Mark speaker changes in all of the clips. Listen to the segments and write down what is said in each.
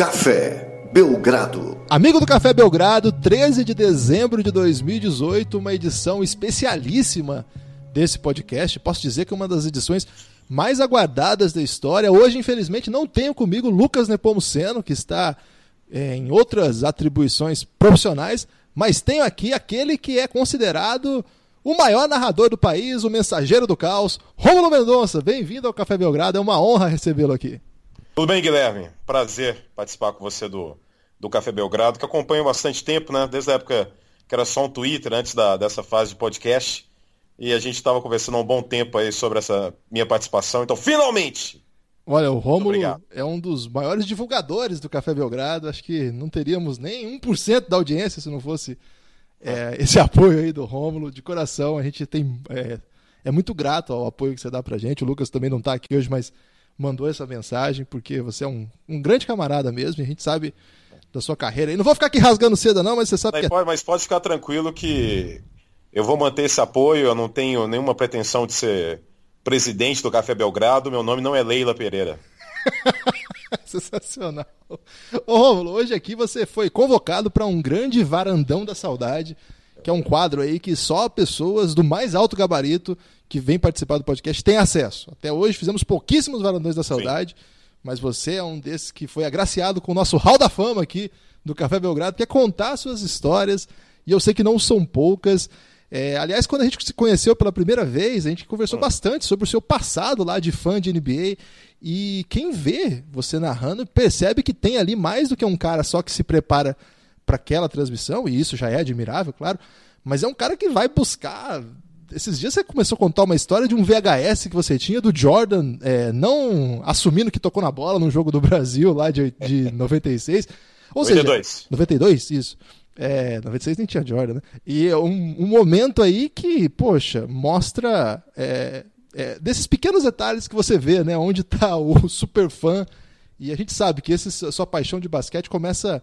Speaker 1: Café Belgrado.
Speaker 2: Amigo do Café Belgrado, 13 de dezembro de 2018, uma edição especialíssima desse podcast. Posso dizer que é uma das edições mais aguardadas da história. Hoje, infelizmente, não tenho comigo Lucas Nepomuceno, que está é, em outras atribuições profissionais, mas tenho aqui aquele que é considerado o maior narrador do país, o mensageiro do caos, Rômulo Mendonça. Bem-vindo ao Café Belgrado, é uma honra recebê-lo aqui.
Speaker 3: Tudo bem, Guilherme? Prazer participar com você do, do Café Belgrado, que acompanho há bastante tempo, né? Desde a época que era só um Twitter, antes da, dessa fase de podcast. E a gente estava conversando há um bom tempo aí sobre essa minha participação. Então, finalmente,
Speaker 2: Olha, o Rômulo é um dos maiores divulgadores do Café Belgrado. Acho que não teríamos nem 1% da audiência se não fosse é, esse apoio aí do Rômulo. De coração, a gente tem. É, é, muito grato ao apoio que você dá pra gente. O Lucas também não está aqui hoje, mas mandou essa mensagem, porque você é um, um grande camarada mesmo, e a gente sabe da sua carreira. E não vou ficar aqui rasgando seda, não, mas você sabe
Speaker 3: não,
Speaker 2: que.
Speaker 3: É pode, mas pode ficar tranquilo que eu vou manter esse apoio, eu não tenho nenhuma pretensão de ser presidente do Café Belgrado, meu nome não é Leila Pereira.
Speaker 2: Sensacional. Ô Rômulo, hoje aqui você foi convocado para um grande varandão da saudade, que é um quadro aí que só pessoas do mais alto gabarito que vêm participar do podcast têm acesso. Até hoje fizemos pouquíssimos varandões da saudade, Sim. mas você é um desses que foi agraciado com o nosso hall da fama aqui do Café Belgrado, que é contar suas histórias, e eu sei que não são poucas. É, aliás, quando a gente se conheceu pela primeira vez, a gente conversou hum. bastante sobre o seu passado lá de fã de NBA. E quem vê você narrando percebe que tem ali mais do que um cara só que se prepara para aquela transmissão, e isso já é admirável, claro, mas é um cara que vai buscar. Esses dias você começou a contar uma história de um VHS que você tinha do Jordan é, não assumindo que tocou na bola num jogo do Brasil lá de, de 96. Ou 92. seja, 92, isso. É, 96 nem tinha Jordan, né? E é um, um momento aí que, poxa, mostra é, é, desses pequenos detalhes que você vê, né? Onde está o super fã. E a gente sabe que essa sua paixão de basquete começa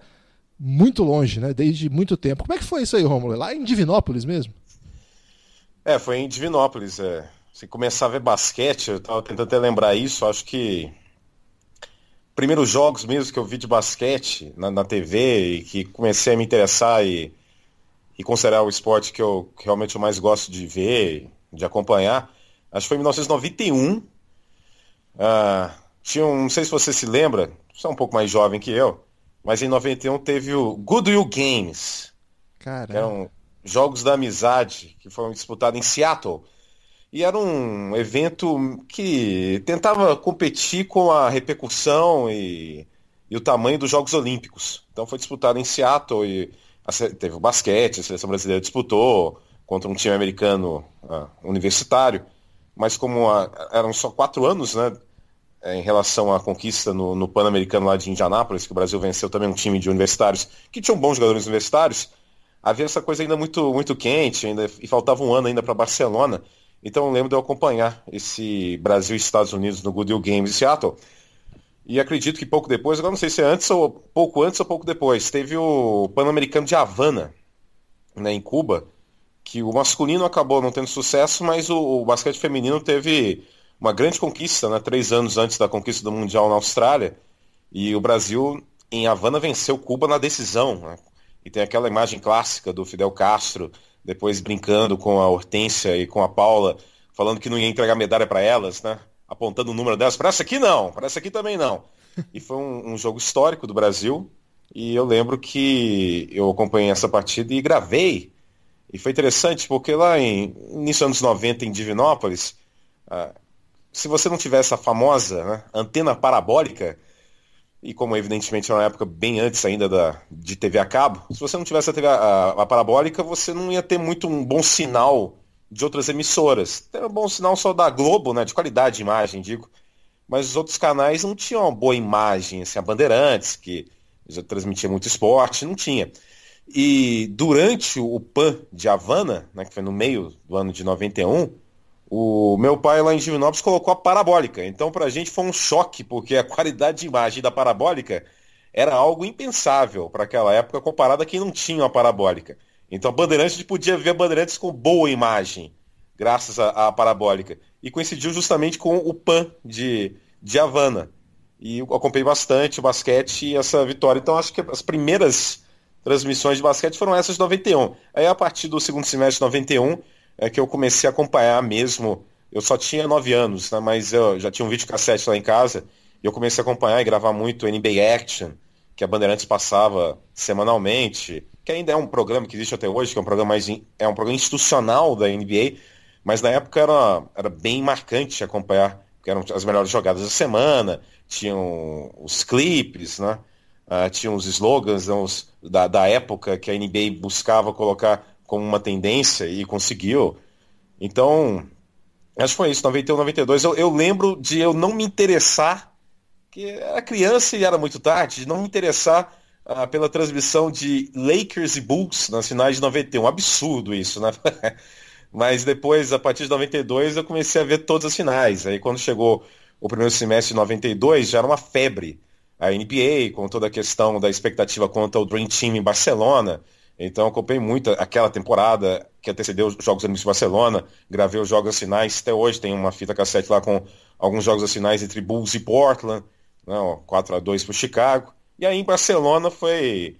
Speaker 2: muito longe, né? Desde muito tempo. Como é que foi isso aí, Romulo? Lá em Divinópolis mesmo?
Speaker 3: É, foi em Divinópolis. É. Se começar a ver basquete, eu estava tentando até lembrar isso, acho que primeiros jogos mesmo que eu vi de basquete na, na TV e que comecei a me interessar e, e considerar o esporte que eu que realmente eu mais gosto de ver, de acompanhar, acho que foi em 1991. Ah, tinha um, não sei se você se lembra, você é um pouco mais jovem que eu, mas em 91 teve o Goodwill Games.
Speaker 2: Caramba.
Speaker 3: eram jogos da amizade que foram disputados em Seattle. E era um evento que tentava competir com a repercussão e, e o tamanho dos Jogos Olímpicos. Então foi disputado em Seattle e teve o basquete, a seleção brasileira disputou contra um time americano uh, universitário, mas como a, eram só quatro anos, né, é, em relação à conquista no, no Pan-Americano lá de Indianápolis, que o Brasil venceu também um time de universitários que tinham bons jogadores universitários, havia essa coisa ainda muito, muito quente, ainda, e faltava um ano ainda para Barcelona. Então eu lembro de eu acompanhar esse Brasil e Estados Unidos no Goodwill Games em Seattle. E acredito que pouco depois, agora não sei se é antes ou pouco antes ou pouco depois, teve o Pan-Americano de Havana, né, em Cuba, que o masculino acabou não tendo sucesso, mas o, o, basquete feminino teve uma grande conquista, né, três anos antes da conquista do Mundial na Austrália. E o Brasil, em Havana, venceu Cuba na decisão. Né? E tem aquela imagem clássica do Fidel Castro depois brincando com a Hortência e com a Paula, falando que não ia entregar medalha para elas, né? Apontando o número delas. Para essa aqui não, para essa aqui também não. E foi um, um, jogo histórico do Brasil. E eu lembro que eu acompanhei essa partida e gravei. E foi interessante porque lá em início dos anos 90 em Divinópolis, ah, se você não tivesse a famosa né, antena parabólica, e como evidentemente era uma época bem antes ainda da, de TV a cabo, se você não tivesse a TV a, a, parabólica, você não ia ter muito um bom sinal de outras emissoras. Tem um bom sinal só da Globo, né, de qualidade de imagem, digo. Mas os outros canais não tinham uma boa imagem, assim, a Bandeirantes, que já transmitia muito esporte, não tinha. E durante o PAN de Havana, né, que foi no meio do ano de 91, o meu pai lá em Divinópolis colocou a parabólica. Então para a gente foi um choque, porque a qualidade de imagem da parabólica era algo impensável para aquela época comparado a quem não tinha uma parabólica. Então a Bandeirantes podia ver Bandeirantes com boa imagem, graças à, à parabólica. E coincidiu justamente com o PAN de, de Havana. e eu acompanhei bastante o basquete e essa vitória. Então acho que as primeiras transmissões de basquete foram essas de 91. Aí a partir do segundo semestre de 91 é que eu comecei a acompanhar mesmo. Eu só tinha 9 anos, né, mas eu já tinha um vídeo cassete lá em casa e eu comecei a acompanhar e gravar muito NBA Action, que a Bandeirantes passava semanalmente, que ainda é um programa que existe até hoje, que é um programa mais é um programa institucional da NBA, mas na época era, era bem marcante acompanhar, porque eram as melhores jogadas da semana, tinham os clipes, né? Uh, tinham os slogans né, os, da, da época que a NBA buscava colocar como uma tendência e conseguiu. Então, acho que foi isso, 91, 92. Eu, eu lembro de eu não me interessar, que era criança e era muito tarde, de não me interessar uh, pela transmissão de Lakers e Bulls nas finais de 91. Absurdo isso, né? Mas depois, a partir de 92, eu comecei a ver todas as finais. Aí quando chegou o primeiro semestre de 92, já era uma febre a NBA, com toda a questão da expectativa contra o Dream Team em Barcelona. Então acompanhei muito aquela temporada que antecedeu os Jogos de Barcelona, gravei os Jogos Finais, até hoje tem uma fita cassete lá com alguns Jogos Finais entre Bulls e Portland, não, né, 4 a 2 para o Chicago. E aí em Barcelona foi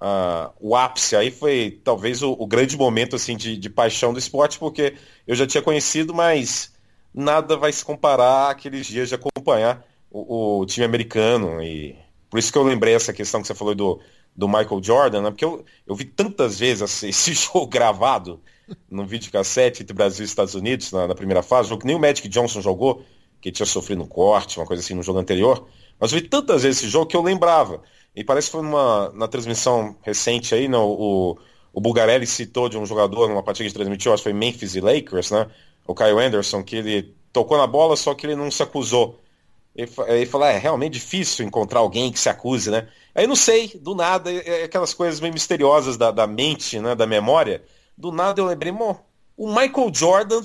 Speaker 3: uh, o ápice, aí foi talvez o, o grande momento assim de, de, paixão do esporte, porque eu já tinha conhecido, mas nada vai se comparar àqueles dias de acompanhar o, o, time americano. E por isso que eu lembrei essa questão que você falou do, do Michael Jordan, né? Porque eu, eu vi tantas vezes esse jogo gravado no videocassete entre Brasil e Estados Unidos na, na primeira fase, jogo que nem o Magic Johnson jogou, que tinha sofrido um corte, uma coisa assim no jogo anterior. Mas eu vi tantas vezes esse jogo que eu lembrava. E parece que foi numa, na transmissão recente aí, né, o, o Bulgarelli citou de um jogador numa partida que transmitiu, acho que foi Memphis e Lakers, né? O Kyle Anderson, que ele tocou na bola, só que ele não se acusou. Ele falou, é realmente difícil encontrar alguém que se acuse, né? Aí não sei, do nada, é, é aquelas coisas meio misteriosas da, da mente, né, da memória. Do nada eu lembrei, o Michael Jordan,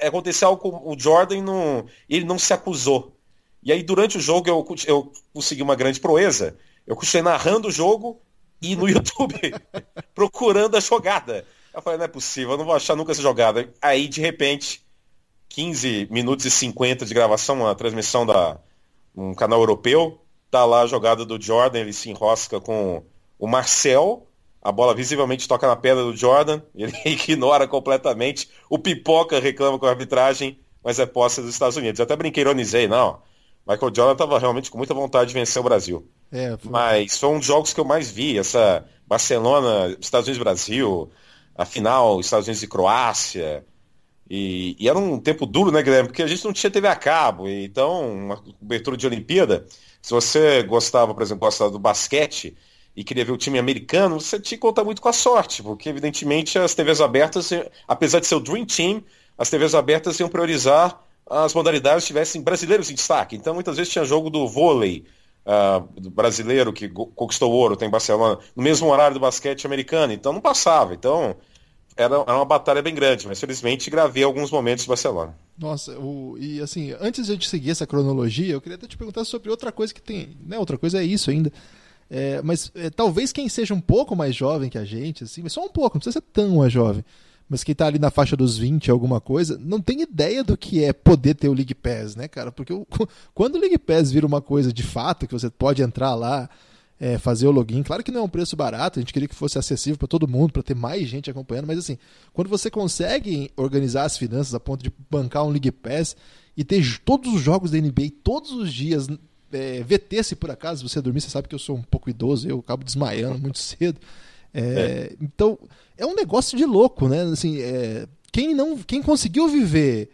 Speaker 3: aconteceu algo com o Jordan e não, ele não se acusou. E aí durante o jogo eu, eu consegui uma grande proeza. Eu continuei narrando o jogo e no YouTube procurando a jogada. Eu falei, não é possível, eu não vou achar nunca essa jogada. Aí, de repente, 15 minutos e 50 de gravação, uma transmissão da um canal europeu. Tá lá a jogada do Jordan, ele se enrosca com o Marcel, a bola visivelmente toca na pedra do Jordan, ele ignora completamente. O Pipoca reclama com a arbitragem, mas é posse dos Estados Unidos. Eu até brinquei, ironizei, não. Michael Jordan estava realmente com muita vontade de vencer o Brasil. É, foi... Mas foi um dos jogos que eu mais vi, essa Barcelona, Estados Unidos Brasil, a final, Estados Unidos e Croácia. E, e, era um tempo duro, né, Guilherme? Porque a gente não tinha TV a cabo. Então, uma cobertura de Olimpíada, se você gostava, por exemplo, gostava do basquete e queria ver o time americano, você tinha que contar muito com a sorte, porque evidentemente as TVs abertas, apesar de ser o Dream Team, as TVs abertas iam priorizar as modalidades tivessem brasileiros em destaque. Então, muitas vezes tinha jogo do vôlei, uh, brasileiro que conquistou ouro, tem Barcelona, no mesmo horário do basquete americano. Então, não passava. Então, era, era uma batalha bem grande, mas felizmente gravei alguns momentos de Barcelona.
Speaker 2: Nossa, o, e assim, antes de a gente seguir essa cronologia, eu queria até te perguntar sobre outra coisa que tem. Né, outra coisa é isso ainda. É, mas é, talvez quem seja um pouco mais jovem que a gente, assim, mas só um pouco, não precisa ser tão mais jovem, mas quem tá ali na faixa dos 20, alguma coisa, não tem ideia do que é poder ter o League Pass, né, cara? Porque o, quando o League Pass vira uma coisa de fato, que você pode entrar lá, é, fazer o login. Claro que não é um preço barato, a gente queria que fosse acessível para todo mundo, para ter mais gente acompanhando, mas assim, quando você consegue organizar as finanças a ponto de bancar um League Pass e ter todos os jogos da NBA todos os dias, é, VT se por acaso você dormir, você sabe que eu sou um pouco idoso, eu acabo desmaiando muito cedo. É, é. Então, é um negócio de louco, né? Assim, é, quem não, quem conseguiu viver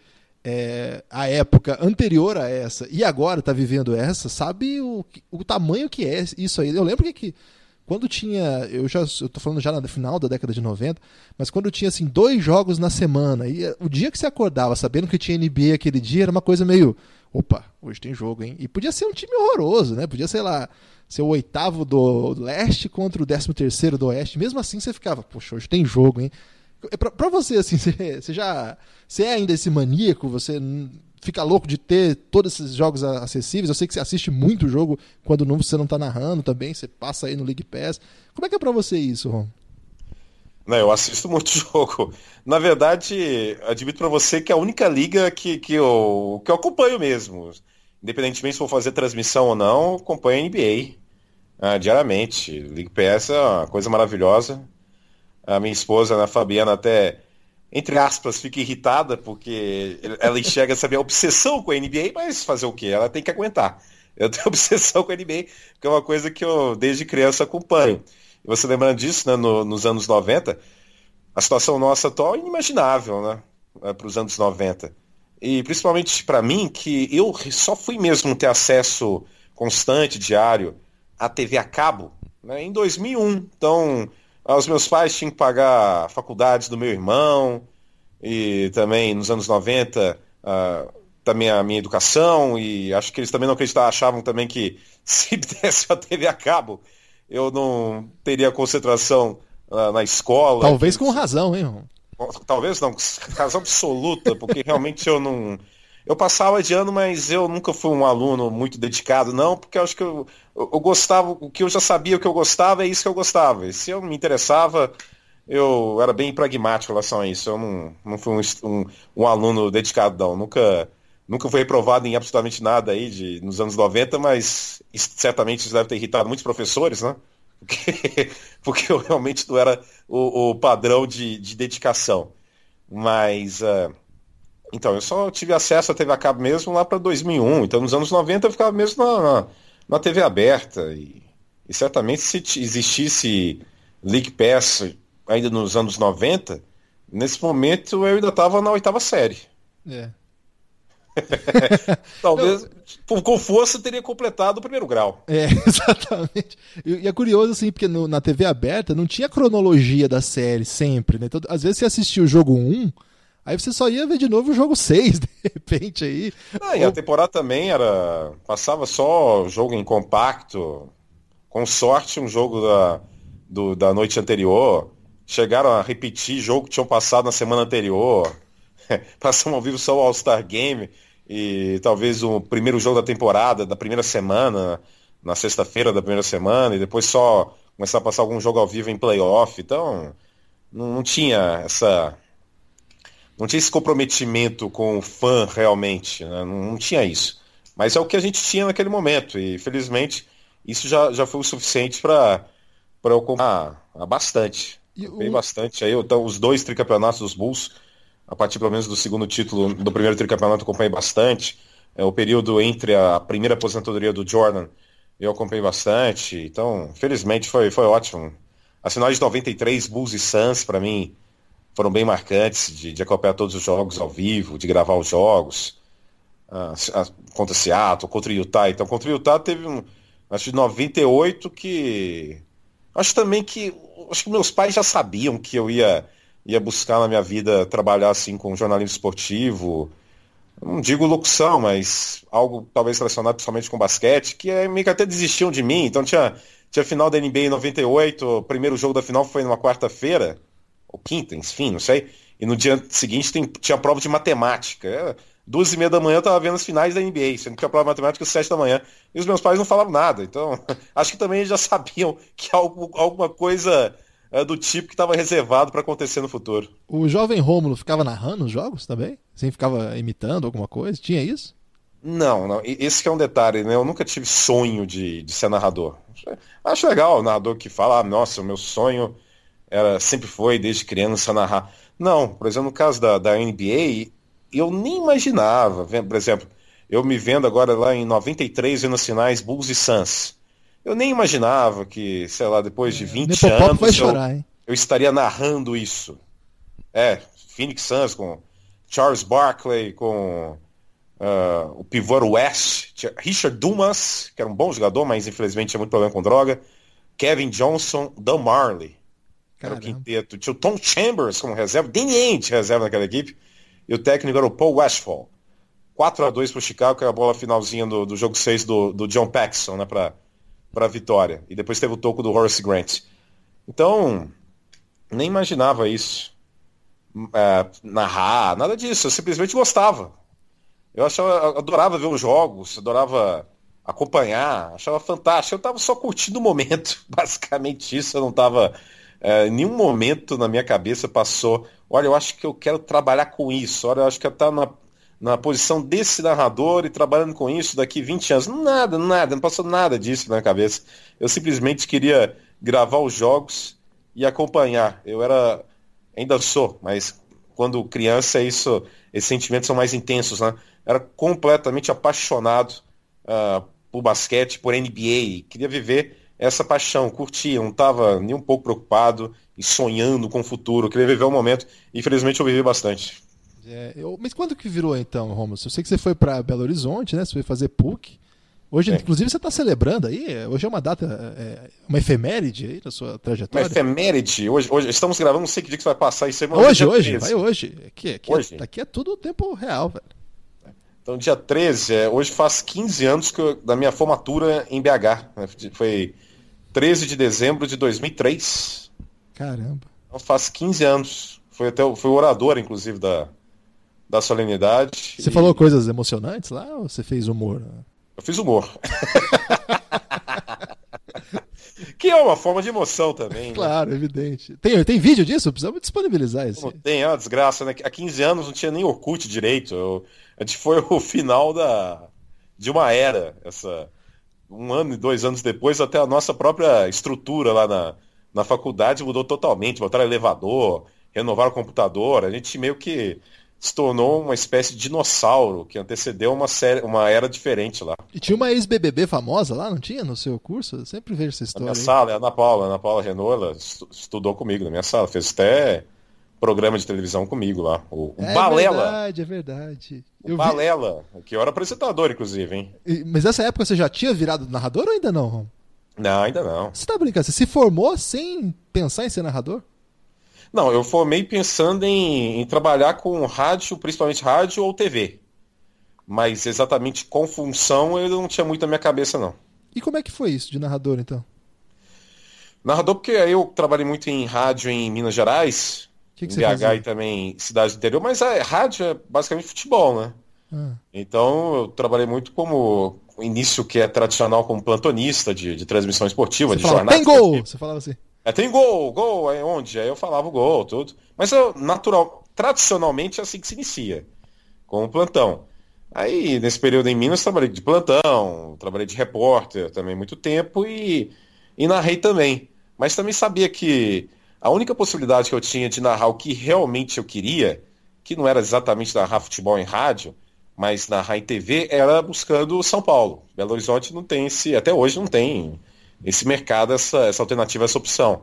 Speaker 2: é, a época anterior a essa e agora está vivendo essa, sabe o, o tamanho que é isso aí. Eu lembro que, que quando tinha, eu já tô falando já no final da década de 90, mas quando tinha assim dois jogos na semana e eh, o dia que você acordava sabendo que tinha NBA aquele dia era uma coisa meio, opa, hoje tem jogo, hein? E podia ser um time horroroso, né? Podia sei lá, ser o oitavo do leste contra o décimo terceiro do oeste. Mesmo assim você ficava, poxa, hoje tem jogo, hein? É pra, pra você, assim, você, já. Você é ainda esse maníaco? Você fica louco de ter todos esses jogos acessíveis? Eu sei que você assiste muito jogo quando não, você não tá narrando também, você passa aí no League Pass. Como é que é pra você isso, Ron?
Speaker 3: Não, eu assisto muito jogo. Na verdade, admito para você que é a única liga que, que, eu, que eu acompanho mesmo. independentemente se for fazer transmissão ou não, acompanho a NBA uh, diariamente. League Pass é uma coisa maravilhosa. A minha esposa, a Fabiana, até, entre aspas, fica irritada porque ela enxerga saber a obsessão com a NBA, mas fazer o quê? Ela tem que aguentar. Eu tenho obsessão com a NBA, que é uma coisa que eu desde criança acompanho. E você lembrando disso, né, no, nos anos 90, a situação nossa atual é inimaginável, né? É, para os anos 90. E principalmente para mim, que eu só fui mesmo ter acesso constante, diário, à TV a cabo né, em 2001. Então, os meus pais tinham que pagar a faculdade do meu irmão, e também nos anos 90, uh, também a minha educação, e acho que eles também não acreditavam, achavam também que se desse a TV a cabo, eu não teria concentração uh, na escola.
Speaker 2: Talvez com razão, hein, irmão?
Speaker 3: Talvez não, razão absoluta, porque realmente eu não. Eu passava de ano, mas eu nunca fui um aluno muito dedicado, não, porque eu acho que eu, eu, gostava, o que eu já sabia o que eu gostava, é isso que eu gostava. E se eu me interessava, eu era bem pragmático em relação a isso. Eu não, não fui um, um, um aluno dedicado, não. Nunca, nunca fui reprovado em absolutamente nada aí de, nos anos 90, mas isso, certamente isso deve ter irritado muitos professores, né? porque, porque eu realmente não era o, o padrão de, de, dedicação. Mas, uh, então, eu só tive acesso à TV a cabo mesmo lá para 2001. Então, nos anos 90 eu ficava mesmo na, na, na TV aberta. E, e, certamente se existisse League Pass ainda nos anos 90, nesse momento eu ainda estava na oitava série. É. Talvez com força teria completado o primeiro grau.
Speaker 2: É, exatamente. E, é curioso, assim, porque no, na TV aberta não tinha cronologia da série sempre, né? Então, às vezes você assistia o jogo 1, aí você só ia ver de novo o jogo 6, de repente aí.
Speaker 3: Ah, e a temporada também era. Passava só jogo em compacto, com sorte um jogo da, do, da noite anterior. Chegaram a repetir jogo que tinham passado na semana anterior. Passamos ao vivo só o All-Star Game e talvez o primeiro jogo da temporada, da primeira semana, na sexta-feira da primeira semana, e depois só começar a passar algum jogo ao vivo em playoff. Então, não, não tinha essa. Não tinha esse comprometimento com o fã realmente, né? não, não, tinha isso. Mas é o que a gente tinha naquele momento, e felizmente isso já, já foi o suficiente para eu comprar bastante. Comprei o... bastante aí, então, os dois tricampeonatos dos Bulls a partir pelo menos do segundo título do primeiro tricampeonato, acompanhei bastante. É, o período entre a primeira aposentadoria do Jordan, eu acompanhei bastante. Então, felizmente, foi, foi ótimo. As finais de 93, Bulls e Suns, para mim, foram bem marcantes de, de acompanhar todos os jogos ao vivo, de gravar os jogos. Ah, contra Seattle, contra Utah. Então, contra Utah teve um. Acho de 98 que. Acho também que. Acho que meus pais já sabiam que eu ia ia buscar na minha vida trabalhar assim com jornalismo esportivo, não digo locução, mas algo talvez relacionado principalmente com basquete, que é, meio que até desistiam de mim. Então tinha, tinha final da NBA em 98, o primeiro jogo da final foi numa quarta-feira, ou quinta, enfim, não sei. E no dia seguinte tem, tinha prova de matemática. É, duas e meia da manhã eu estava vendo as finais da NBA, sendo que a prova de matemática às sete da manhã. E os meus pais não falavam nada. Então, acho que também já sabiam que algo, alguma coisa é, do tipo que estava reservado para acontecer no futuro.
Speaker 2: O jovem Rômulo ficava narrando os jogos também? Assim, ficava imitando alguma coisa? Tinha isso?
Speaker 3: Não, não. Esse é um detalhe, né? Eu nunca tive sonho de, de ser narrador. Acho legal o narrador que fala, ah, nossa, o meu sonho era sempre foi, desde criança, narrar. Não, por exemplo, no caso da, da NBA, eu nem imaginava. Por exemplo, eu me vendo agora lá em 93 vendo as finais Bulls e Suns. Eu nem imaginava que, sei lá, depois de 20 é, anos
Speaker 2: chorar,
Speaker 3: eu, eu, estaria narrando isso. É, Phoenix Suns com Charles Barkley, com uh, o pivô West, Richard Dumas, que era um bom jogador, mas infelizmente tinha muito problema com droga, Kevin Johnson, Dan Marley, era o quinteto. Tinha o Tom Chambers como reserva, Danny Ainge reserva naquela equipe, e o técnico era o Paul Westphal. 4 a 2 para o Chicago, que é a bola finalzinha do, do jogo 6 do, do John Paxson, né, para para a vitória. E depois teve o toco do Horace Grant. Então, nem imaginava isso. É, narrar, nada disso. Eu simplesmente gostava. Eu achava, adorava ver os jogos, adorava acompanhar, achava fantástico. Eu estava só curtindo o momento, basicamente isso. Eu não estava. É, nenhum momento na minha cabeça passou. Olha, eu acho que eu quero trabalhar com isso. Olha, eu acho que eu estar na, na posição desse narrador e trabalhando com isso daqui 20 anos. Nada, nada, não passou nada disso na minha cabeça. Eu simplesmente queria gravar os jogos e acompanhar. Eu era, ainda sou, mas quando criança isso, esses sentimentos são mais intensos, né? Era completamente apaixonado uh, por basquete, por NBA, queria viver essa paixão, curtia, não estava nem um pouco preocupado e sonhando com o futuro, queria viver o momento. Infelizmente eu vivi bastante.
Speaker 2: É, eu, mas quando que virou então, Romulo? Eu sei que você foi para Belo Horizonte, né? Você foi fazer PUC. Hoje, é. inclusive, você está celebrando aí. Hoje é uma data, é, uma efeméride aí na sua trajetória.
Speaker 3: Uma efeméride. Hoje, hoje estamos gravando, não sei que dia que vai passar isso aí.
Speaker 2: Hoje, hoje, vai hoje. Aqui, aqui, hoje. É, aqui é tudo tempo real, velho.
Speaker 3: Então, dia 13, é, hoje faz 15 anos que eu, da minha formatura em BH. Né? Foi 13 de dezembro de 2003.
Speaker 2: Caramba.
Speaker 3: Então, faz 15 anos. Foi até foi orador, inclusive, da, da solenidade.
Speaker 2: Você e... falou coisas emocionantes lá ou você fez humor?
Speaker 3: Eu fiz humor. que é uma forma de emoção também. Né?
Speaker 2: Claro, evidente. Tem, tem vídeo disso? Precisamos disponibilizar isso.
Speaker 3: Tem, é uma desgraça, né? Há 15 anos não tinha nem Orkut direito. Eu, a gente foi o final da, de uma era. Essa, um ano e dois anos depois, até a nossa própria estrutura lá na, na faculdade mudou totalmente. Botaram elevador, renovaram o computador. A gente meio que se tornou uma espécie de dinossauro que antecedeu uma, série, uma era diferente lá.
Speaker 2: E tinha uma ex-BBB famosa lá, não tinha no seu curso? Eu sempre vejo essa história.
Speaker 3: Na minha aí. sala, é a Ana Paula, Ana Paula Renault, estudou comigo na minha sala, fez até programa de televisão comigo lá. O,
Speaker 2: é
Speaker 3: Balela.
Speaker 2: É verdade, é verdade.
Speaker 3: O Balela, vi... que eu era apresentador, inclusive, hein?
Speaker 2: Mas nessa época você já tinha virado narrador ou ainda não?
Speaker 3: Não, ainda não.
Speaker 2: Você tá brincando? Você se formou sem pensar em ser narrador?
Speaker 3: Não, eu formei pensando em, em trabalhar com rádio, principalmente rádio ou TV. Mas exatamente com função eu não tinha muito na minha cabeça, não.
Speaker 2: E como é que foi isso de narrador, então?
Speaker 3: Narrador porque eu trabalhei muito em rádio em Minas Gerais, que que em BH fazia? e também cidade do interior, mas a rádio é basicamente futebol, né? Ah. Então eu trabalhei muito como o início que é tradicional como plantonista de, de transmissão esportiva,
Speaker 2: Você
Speaker 3: de
Speaker 2: jornada. Tem gol! Você falava assim.
Speaker 3: É, tem gol, gol, é onde? Aí eu falava o gol, tudo. Mas eu, natural, tradicionalmente é assim que se inicia, com o plantão. Aí, nesse período em Minas, trabalhei de plantão, trabalhei de repórter também muito tempo e, e narrei também. Mas também sabia que a única possibilidade que eu tinha de narrar o que realmente eu queria, que não era exatamente narrar futebol em rádio, mas narrar em TV, era buscando São Paulo. Belo Horizonte não tem esse, até hoje não tem esse mercado, essa, essa alternativa, essa opção.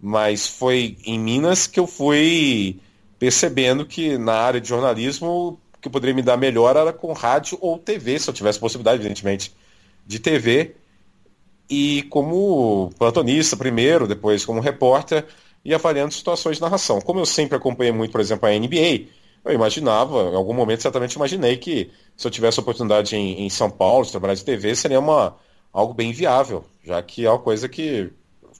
Speaker 3: Mas foi em Minas que eu fui percebendo que na área de jornalismo o que poderia me dar melhor era com rádio ou TV, se eu tivesse possibilidade, evidentemente, de TV. E como plantonista primeiro, depois como repórter e avaliando situações de narração. Como eu sempre acompanhei muito, por exemplo, a NBA, eu imaginava, em algum momento certamente imaginei que se eu tivesse oportunidade em, em São Paulo de trabalhar de TV, seria uma, algo bem viável, já que é uma coisa que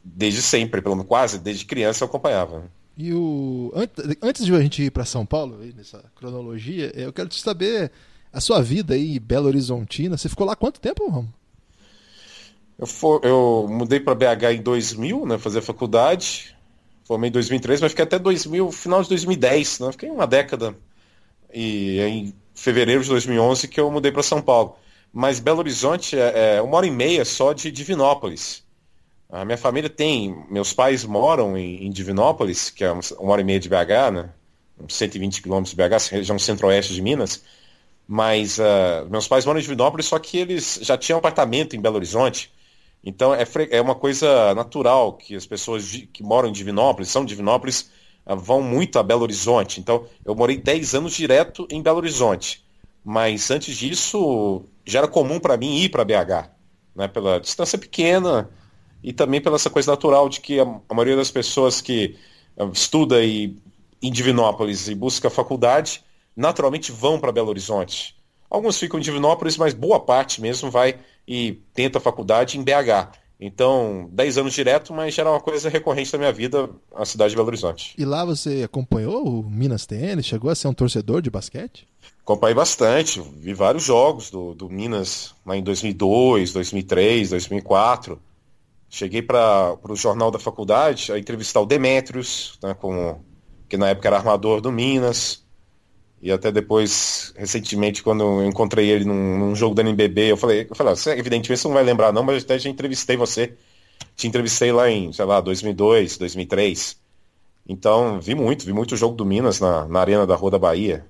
Speaker 3: desde sempre, pelo menos quase desde criança eu acompanhava.
Speaker 2: E o antes de a gente ir para São Paulo, nessa cronologia, eu quero te saber a sua vida aí, Belo Horizontina. Você ficou lá quanto tempo, Romo?
Speaker 3: Eu, for, eu mudei para BH em 2000, né, fazer faculdade. Formei em 2003, mas fiquei até 2000, final de 2010, né? Fiquei uma década. E em fevereiro de 2011 que eu mudei para São Paulo mas Belo Horizonte é, é uma hora e meia só de Divinópolis. A minha família tem, meus pais moram em, em Divinópolis, que é uma hora e meia de BH, né? 120 quilômetros de BH, região centro-oeste de Minas. Mas uh, meus pais moram em Divinópolis, só que eles já tinham apartamento em Belo Horizonte. Então é, é uma coisa natural que as pessoas que moram em Divinópolis, são Divinópolis, uh, vão muito a Belo Horizonte. Então eu morei 10 anos direto em Belo Horizonte. Mas antes disso, já era comum para mim ir para BH, né, pela distância pequena e também pela essa coisa natural de que a, a maioria das pessoas que uh, estuda e, em Divinópolis e busca faculdade, naturalmente vão para Belo Horizonte. Alguns ficam em Divinópolis, mas boa parte mesmo vai e tenta faculdade em BH. Então, 10 anos direto, mas já era uma coisa recorrente da minha vida, a cidade de Belo Horizonte.
Speaker 2: E lá você acompanhou o Minas TN? Chegou a ser um torcedor de basquete?
Speaker 3: Acompanhei bastante, vi vários jogos do, do Minas lá em 2002, 2003, 2004. Cheguei para o jornal da faculdade a entrevistar o Demetrios, né, com, que na época era armador do Minas. E até depois, recentemente, quando eu encontrei ele num, num jogo da NBB, eu falei, eu falei, você, evidentemente você não vai lembrar não, mas até já entrevistei você. Te entrevistei lá em, sei lá, 2002, 2003. Então, vi muito, vi muito jogo do Minas na, na Arena da Rua da Bahia.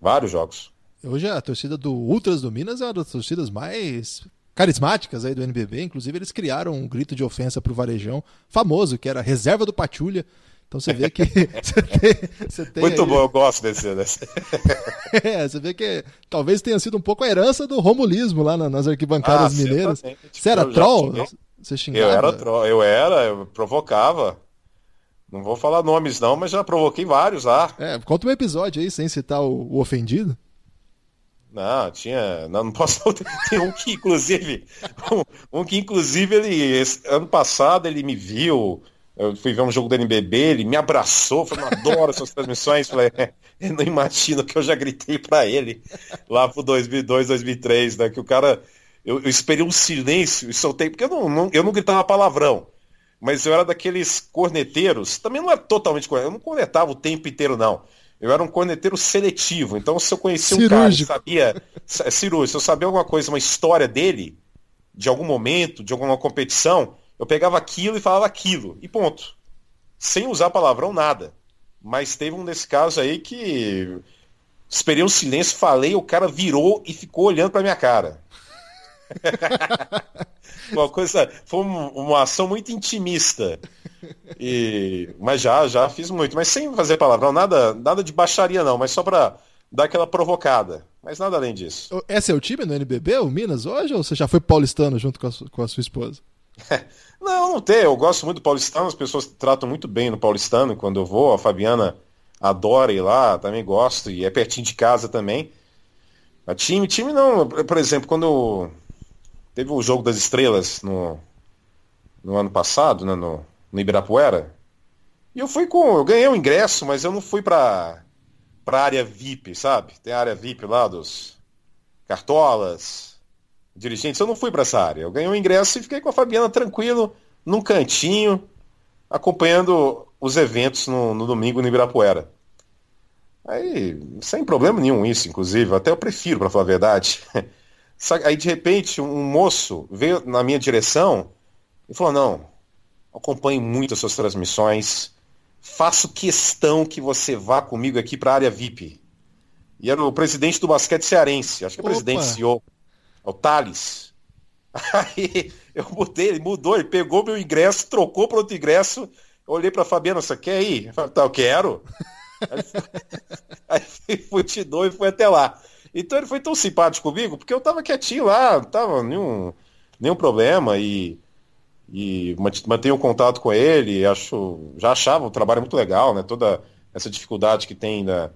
Speaker 3: Vários jogos.
Speaker 2: Hoje a torcida do Ultras do Minas é uma das torcidas mais carismáticas aí do NBB. Inclusive, eles criaram um grito de ofensa pro Varejão famoso, que era reserva do Patulha. Então você vê que você tem, você tem
Speaker 3: Muito
Speaker 2: aí...
Speaker 3: bom, eu gosto desse. desse.
Speaker 2: é, você vê que talvez tenha sido um pouco a herança do romulismo lá nas arquibancadas
Speaker 3: Ah,
Speaker 2: mineiras. Você era troll?
Speaker 3: xinguei.
Speaker 2: Você xingava?
Speaker 3: Eu era, tro- eu era, eu provocava. Não vou falar nomes não, mas já provoquei vários lá.
Speaker 2: É, conta um episódio aí, sem citar o, o ofendido.
Speaker 3: Não, tinha. Não, não posso. Tem um que, inclusive. Um, um que, inclusive, ele. ano passado ele me viu. Eu fui ver um jogo do NBB, ele me abraçou, falou, "Eu adoro essas transmissões. Falei, "É, eu não imagino que eu já gritei pra ele lá pro 2002, 2003, né? Que o cara. Eu, eu esperei um silêncio e soltei, porque eu não, não- eu não gritava palavrão. Mas eu era daqueles corneteiros, também não era totalmente corneteiro, eu não cornetava o tempo inteiro, não. Eu era um corneteiro seletivo, então se eu conhecia um cara e
Speaker 2: Cirúrgico.
Speaker 3: sabia, é cirúrgico, se eu sabia alguma coisa, uma história dele, de algum momento, de alguma competição, eu pegava aquilo e falava aquilo, e ponto. Sem usar palavrão, nada. Mas teve um desse caso aí que esperei um silêncio, falei, o cara virou e ficou olhando pra minha cara. uma coisa, foi um- uma ação muito intimista. E, mas já, já fiz muito, mas sem fazer palavrão, nada, nada de baixaria não, mas só pra dar aquela provocada. Mas nada além disso.
Speaker 2: Esse é o time no NBB, o Minas, hoje? Ou você já foi paulistano junto com a, com a sua esposa?
Speaker 3: Não, não tem. Eu gosto muito do paulistano, as pessoas tratam muito bem no paulistano quando eu vou. A Fabiana adora ir lá, também gosto, e é pertinho de casa também. A time, time não. Por exemplo, quando teve o jogo das estrelas no, no ano passado, né, no, no Ibirapuera, e eu fui com. Eu ganhei o ingresso, mas eu não fui pra, pra área VIP, sabe? Tem a área VIP lá dos cartolas, dirigentes. Eu não fui pra essa área. Eu ganhei o ingresso e fiquei com a Fabiana tranquilo, num cantinho, acompanhando os eventos no, no domingo no Ibirapuera. Aí, sem problema nenhum isso, inclusive, até eu prefiro, pra falar a verdade. Aí, de repente, um moço veio na minha direção e falou: Não, acompanho muito as suas transmissões, faço questão que você vá comigo aqui para a área VIP. E era o presidente do basquete cearense, acho que é
Speaker 2: Opa.
Speaker 3: presidente CEO, é o Thales. Aí eu mudei, ele mudou, ele pegou meu ingresso, trocou para outro ingresso. Eu olhei para Fabiana, você quer ir? Eu falei, tá, eu quero. Aí fui- te dou e fui até lá. Então ele foi tão simpático comigo, porque eu tava quietinho lá, não tava nenhum, nenhum problema e, e mant- mantenho contato com ele, acho, já achava o trabalho muito legal, né? Toda essa dificuldade que tem na,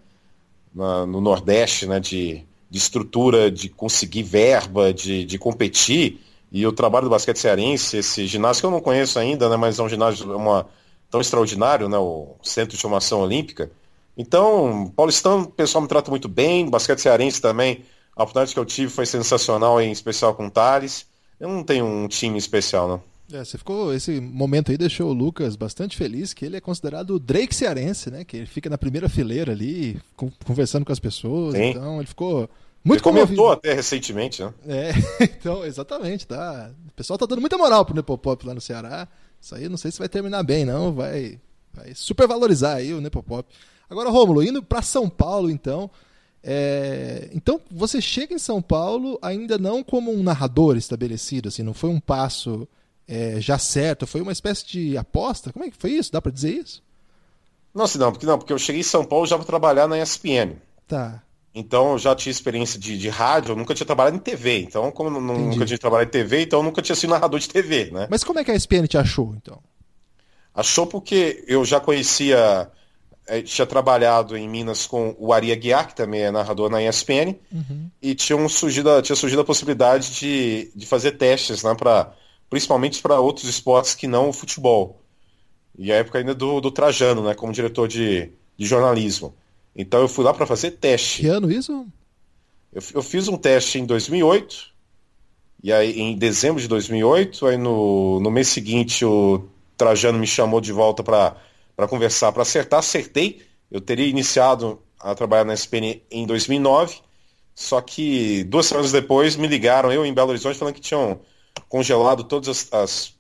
Speaker 3: na- no Nordeste, né? De, de estrutura, de conseguir verba, de, de competir. E o trabalho do basquete cearense, esse ginásio que eu não conheço ainda, né? Mas é um ginásio é uma, tão extraordinário, né? O Centro de Formação Olímpica. Então, Paulistão, o pessoal me trata muito bem, basquete cearense também, a oportunidade que eu tive foi sensacional, em especial com o Thales. Eu não tenho um time especial, não.
Speaker 2: É, você ficou. Esse momento aí deixou o Lucas bastante feliz, que ele é considerado o Drake cearense, né? Que ele fica na primeira fileira ali, con- conversando com as pessoas.
Speaker 3: Sim.
Speaker 2: Então ele ficou muito
Speaker 3: Ele comentou até recentemente, né?
Speaker 2: É, então, exatamente, tá. O pessoal tá dando muita moral pro Nepopop lá no Ceará. Isso aí não sei se vai terminar bem, não. Vai, vai supervalorizar aí o Nepopop. Agora, Rômulo, indo para São Paulo, então. é, Então, você chega em São Paulo ainda não como um narrador estabelecido, assim, não foi um passo é, já certo, foi uma espécie de aposta? Como é que foi isso? Dá para dizer isso?
Speaker 3: Não, se não, porque não, porque eu cheguei em São Paulo já para trabalhar na ESPN.
Speaker 2: Tá.
Speaker 3: Então eu já tinha experiência de, de rádio, eu nunca tinha trabalhado em TV. Então, como eu não- nunca tinha trabalhado em TV, então eu nunca tinha sido narrador de TV, né?
Speaker 2: Mas como é que a ESPN te achou, então?
Speaker 3: Achou porque eu já conhecia, eh, tinha trabalhado em Minas com o Ari Aguiar, que também é narrador na ESPN, e tinha, surgido, a- tinha surgido a possibilidade de, de fazer testes, né, pra, principalmente para outros esportes que não o futebol. E a época ainda do, do Trajano, né, como diretor de, de jornalismo. Então eu fui lá para fazer teste.
Speaker 2: Que ano isso?
Speaker 3: Eu, eu fiz um teste em 2008, e aí em dezembro de 2008, aí no, no mês seguinte o Trajano me chamou de volta para conversar, para acertar, acertei. Eu teria iniciado a trabalhar na SPN em 2009, só que duas semanas depois me ligaram, eu em Belo Horizonte, falando que tinham congelado todas as, as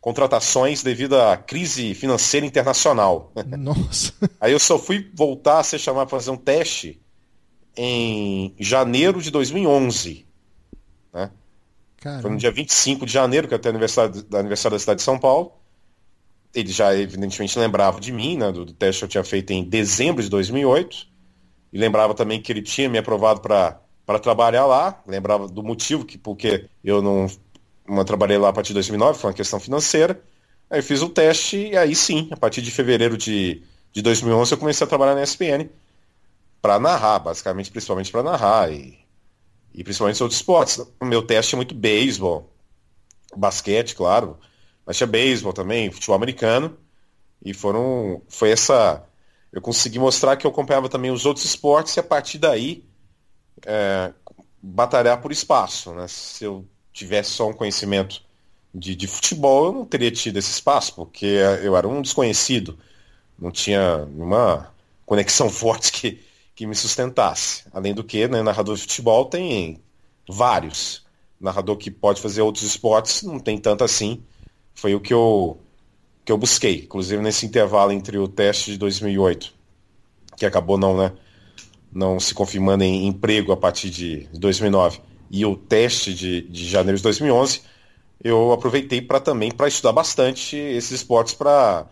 Speaker 3: contratações devido à crise financeira internacional.
Speaker 2: Nossa.
Speaker 3: Aí eu só fui voltar a ser chamado para fazer um teste em janeiro de 2011. Né? Foi no dia 25 de janeiro, que até aniversário, aniversário da cidade de São Paulo. Ele já evidentemente lembrava de mim, né, do, do teste que eu tinha feito em dezembro de 2008. E lembrava também que ele tinha me aprovado para trabalhar lá. Lembrava do motivo que porque eu não, não trabalhei lá a partir de 2009, foi uma questão financeira. Aí fiz o teste e aí sim, a partir de fevereiro de, de 2011 eu comecei a trabalhar na ESPN para narrar, basicamente, principalmente para narrar e, e principalmente outros esportes. O meu teste é muito beisebol, basquete, claro, mas tinha beisebol também, futebol americano e foram foi essa eu consegui mostrar que eu acompanhava também os outros esportes e a partir daí é, batalhar por espaço, né? Se eu tivesse só um conhecimento de, de futebol, eu não teria tido esse espaço, porque eu era um desconhecido, não tinha uma conexão forte que, que me sustentasse. Além do que, né, narrador de futebol tem vários. Narrador que pode fazer outros esportes, não tem tanto assim. Foi o que eu, que eu busquei. Inclusive nesse intervalo entre o teste de 2008, que acabou não, né, não se confirmando em emprego a partir de 2009, e o teste de, de janeiro de 2011, eu aproveitei para também para estudar bastante esses esportes para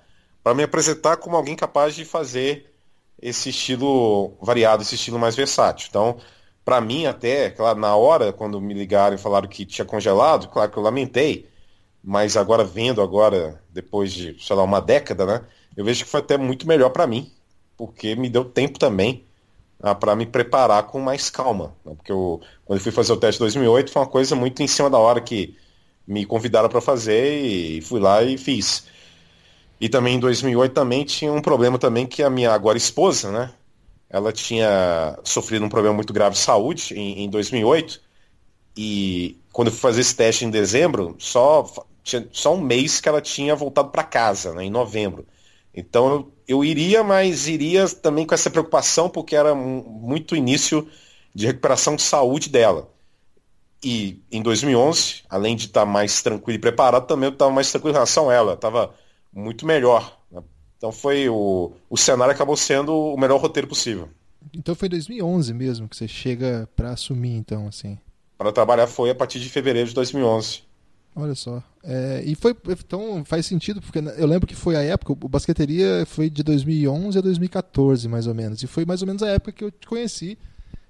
Speaker 3: me apresentar como alguém capaz de fazer esse estilo variado, esse estilo mais versátil. Então, para mim até, claro, na hora quando me ligaram e falaram que tinha congelado, claro que eu lamentei, mas agora vendo agora depois de, sei lá, uma década, né, eu vejo que foi até muito melhor para mim, porque me deu tempo também ah, para me preparar com mais calma, né, porque eu, quando eu fui fazer o teste em 2008 foi uma coisa muito em cima da hora que me convidaram para fazer e fui lá e fiz. E também em 2008 também tinha um problema também que a minha agora esposa, né? Ela tinha sofrido um problema muito grave de saúde em, em 2008 e quando eu fui fazer esse teste em dezembro, só tinha só um mês que ela tinha voltado para casa, né, em novembro. Então eu, eu iria, mas iria também com essa preocupação porque era muito início de recuperação de saúde dela. E em 2011, além de estar mais tranquilo e preparado, também eu estava mais tranquilo em relação a ela. Estava muito melhor. Né? Então foi o, o cenário acabou sendo o melhor roteiro possível.
Speaker 2: Então foi 2011 mesmo que você chega para assumir, então, assim.
Speaker 3: Para trabalhar foi a partir de fevereiro de 2011.
Speaker 2: Olha só. É, e foi. Então faz sentido, porque eu lembro que foi a época, o Basqueteria foi de 2011 a 2014, mais ou menos. E foi mais ou menos a época que eu te conheci.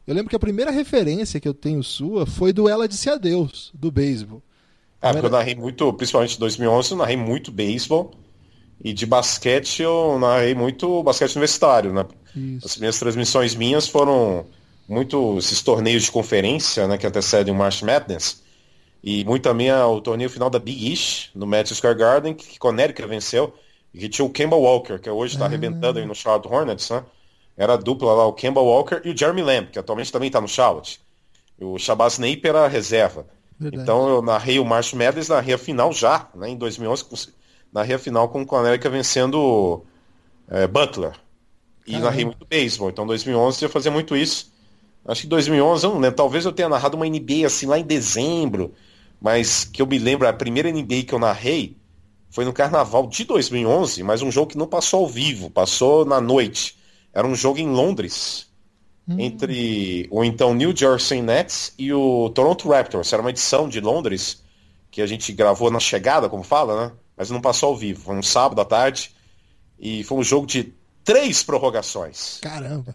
Speaker 2: Eu lembro que a primeira referência que eu tenho sua foi do Ela Disse Adeus, do beisebol.
Speaker 3: É, porque eu narrei muito, principalmente em 2011, eu narrei muito beisebol. E de basquete eu narrei muito basquete universitário, né? Isso. As minhas transmissões minhas foram muito esses torneios de conferência, né, que antecedem o March Madness. E muito também o torneio final da Big East, no Madison Square Garden, que Connecticut venceu. E que tinha o Kemba Walker, que hoje está ah. arrebentando aí no Charlotte Hornets, né? Era a dupla lá, o Kemba Walker e o Jeremy Lamb, que atualmente também está no Charlotte. O Shabazz Napier era a reserva. Verdade. Então eu narrei o March Madness, narrei a final já, né, em 2011, narrei a final com o Conérica vencendo é, Butler. E Caramba. narrei muito beisebol. Então, em 2011 eu fazia muito isso. Acho que 2011, eu não lembro. Talvez eu tenha narrado uma NBA assim lá em dezembro. Mas que eu me lembro, a primeira NBA que eu narrei foi no carnaval de 2011, mas um jogo que não passou ao vivo, passou na noite. Era um jogo em Londres, hum. entre o então New Jersey Nets e o Toronto Raptors. Era uma edição de Londres que a gente gravou na chegada, como fala, né? mas não passou ao vivo. Foi um sábado à tarde e foi um jogo de três prorrogações.
Speaker 2: Caramba!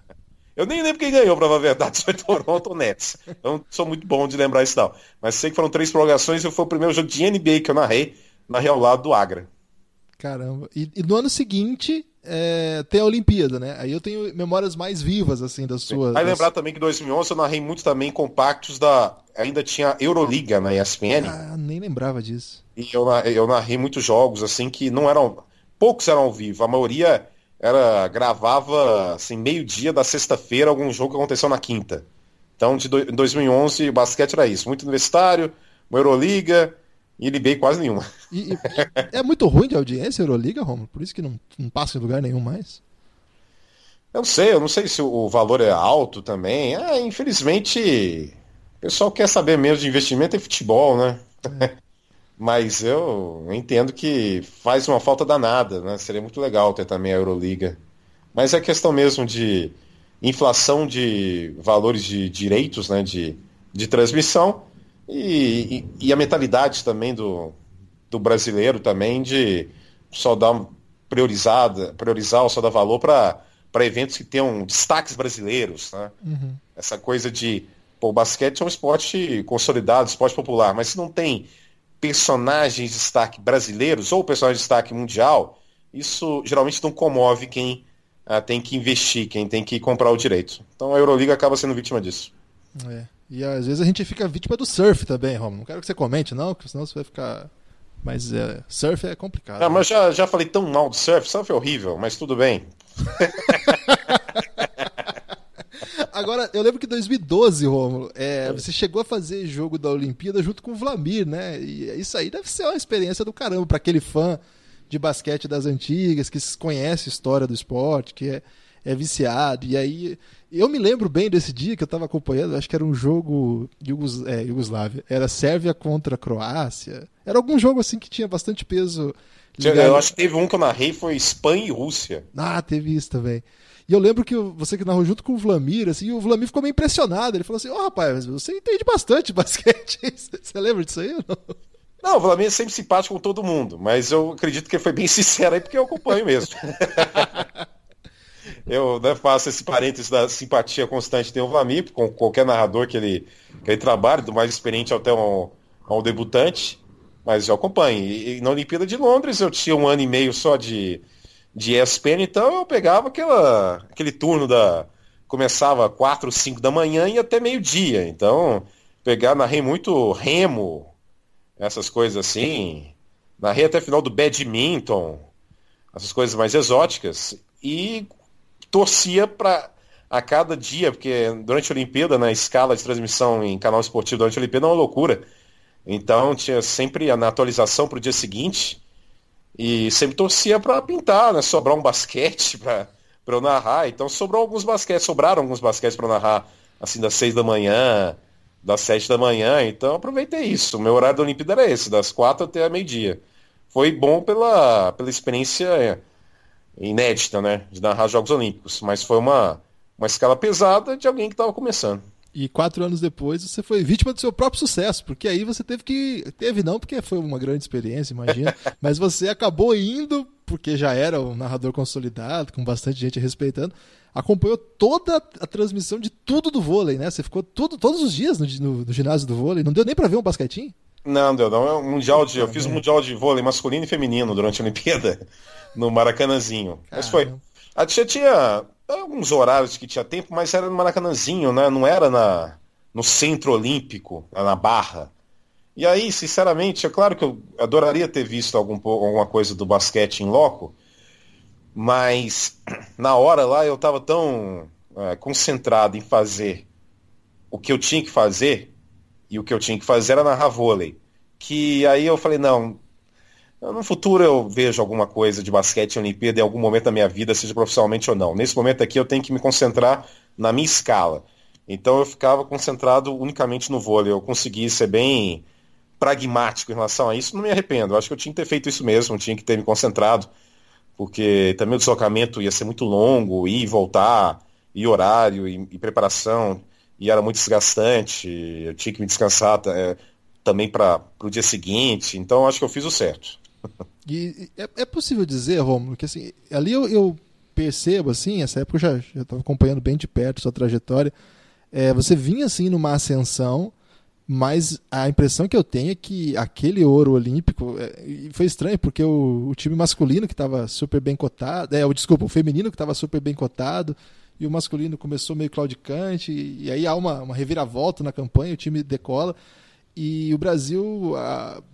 Speaker 3: Eu nem lembro quem ganhou, pra falar a verdade, foi Toronto Nets. Eu não sou muito bom de lembrar isso não. Mas sei que foram três prorrogações e foi o primeiro jogo de NBA que eu narrei, narrei ao lado do Agra.
Speaker 2: Caramba. E, e no ano seguinte é, tem a Olimpíada, né? Aí eu tenho memórias mais vivas, assim, das suas...
Speaker 3: Vai lembrar também que em 2011 eu narrei muito também compactos da... Ainda tinha Euroliga na ESPN.
Speaker 2: Ah, nem lembrava disso.
Speaker 3: E eu, eu narrei muitos jogos, assim, que não eram. Poucos eram ao vivo. A maioria era gravava assim meio-dia da sexta-feira algum jogo que aconteceu na quinta. Então, de do, 2011, o basquete era isso, muito universitário, uma Euroliga e NBA quase nenhuma.
Speaker 2: E, e, é muito ruim de audiência a Euroliga, Romulo, por isso que não, não passa em lugar nenhum mais.
Speaker 3: Eu não sei, eu não sei se o valor é alto também. Ah, infelizmente, o pessoal quer saber mesmo de investimento em futebol, né? É. Mas eu entendo que faz uma falta danada, né? Seria muito legal ter também a Euroliga. Mas é questão mesmo de inflação de valores de direitos, né? De, de transmissão e, e, e a mentalidade também do, do brasileiro também de só dar priorizada, priorizar ou só dar valor para eventos que tenham destaques brasileiros. Né? Uhum. Essa coisa de pô, o basquete é um esporte consolidado, esporte popular, mas se não tem personagens de destaque brasileiros ou personagens de destaque mundial, isso geralmente não comove quem ah, tem que investir, quem tem que comprar o direito. Então a Euroliga acaba sendo vítima disso.
Speaker 2: É. E às vezes a gente fica vítima do surf também, Romulo. Não quero que você comente, não, porque senão você vai ficar. Mas é, surf é complicado.
Speaker 3: Ah, mas já, já falei tão mal do surf, surf é horrível, mas tudo bem.
Speaker 2: Agora, eu lembro que em 2012, Romulo, é, você chegou a fazer jogo da Olimpíada junto com o Vlamir, né? E isso aí deve ser uma experiência do caramba para aquele fã de basquete das antigas, que conhece a história do esporte, que é, é viciado. E aí eu me lembro bem desse dia que eu estava acompanhando, acho que era um jogo Yugos, é, Yugoslávia. Era Sérvia contra Croácia. Era algum jogo assim que tinha bastante peso.
Speaker 3: Ligado. Eu acho que teve um que eu narrei, foi Espanha e Rússia.
Speaker 2: Ah, teve isso também. E eu lembro que você que narrou junto com o Vlamir, assim, o Vlamir ficou meio impressionado. Ele falou assim: Ó, oh, rapaz, você entende bastante basquete. você lembra disso aí ou não?
Speaker 3: Não, o Vlamir é sempre simpático com todo mundo, mas eu acredito que ele foi bem sincero aí porque eu acompanho mesmo. eu né, faço esse parênteses da simpatia constante tem o Vlamir, com qualquer narrador que ele, que ele trabalhe, do mais experiente até um, um debutante, mas eu acompanho. E, e, na Olimpíada de Londres eu tinha um ano e meio só de, de ESPN, então eu pegava aquela, aquele turno da. Começava 4, 5 da manhã e até meio-dia. Então, pegar, narrei muito remo, essas coisas assim. Narrei até final do badminton, essas coisas mais exóticas. E torcia para a cada dia, porque durante a Olimpíada, na escala de transmissão em canal esportivo durante a Olimpíada é uma loucura. Então tinha sempre a atualização para o dia seguinte e sempre torcia para pintar, né? Sobrar um basquete para eu narrar. Então sobrou alguns basquetes, sobraram alguns basquetes para narrar assim das seis da manhã, das sete da manhã. Então aproveitei isso. O meu horário da Olimpíada era esse, das quatro até meio-dia. Foi bom pela, pela experiência inédita, né? De narrar Jogos Olímpicos. Mas foi uma, uma escala pesada de alguém que estava começando.
Speaker 2: E quatro anos depois você foi vítima do seu próprio sucesso, porque aí você teve que. Teve não, porque foi uma grande experiência, imagina. mas você acabou indo, porque já era um narrador consolidado, com bastante gente respeitando. Acompanhou toda a transmissão de tudo do vôlei, né? Você ficou tudo, todos os dias no, no, no ginásio do vôlei. Não deu nem para ver um basquetinho?
Speaker 3: Não, deu não. É um mundial de, eu fiz um mundial de vôlei masculino e feminino durante a Olimpíada no Maracanãzinho. Mas foi. A tia tinha alguns horários que tinha tempo, mas era no Maracanãzinho, né? Não era na, no Centro Olímpico, na Barra. E aí, sinceramente, é claro que eu adoraria ter visto algum, alguma coisa do basquete em loco, mas na hora lá eu estava tão é, concentrado em fazer o que eu tinha que fazer, e o que eu tinha que fazer era narrar vôlei, que aí eu falei, não, no futuro eu vejo alguma coisa de basquete Olimpíada em algum momento da minha vida, seja profissionalmente ou não. Nesse momento aqui eu tenho que me concentrar na minha escala. Então eu ficava concentrado unicamente no vôlei. Eu consegui ser bem pragmático em relação a isso. Não me arrependo. Eu acho que eu tinha que ter feito isso mesmo, tinha que ter me concentrado, porque também o deslocamento ia ser muito longo, ir e voltar, e horário, e, e preparação, e era muito desgastante. Eu tinha que me descansar é, também para o dia seguinte. Então acho que eu fiz o certo.
Speaker 2: E é, é possível dizer, Romulo, que assim, ali eu, eu, percebo, assim, essa época eu já estava acompanhando bem de perto sua trajetória. É, você vinha assim numa ascensão, mas a impressão que eu tenho é que aquele ouro olímpico é, foi estranho, porque o, o time masculino que estava super bem cotado, é, o, desculpa, o feminino que estava super bem cotado, e o masculino começou meio claudicante, e, e aí há uma, uma reviravolta na campanha, o time decola, e o Brasil,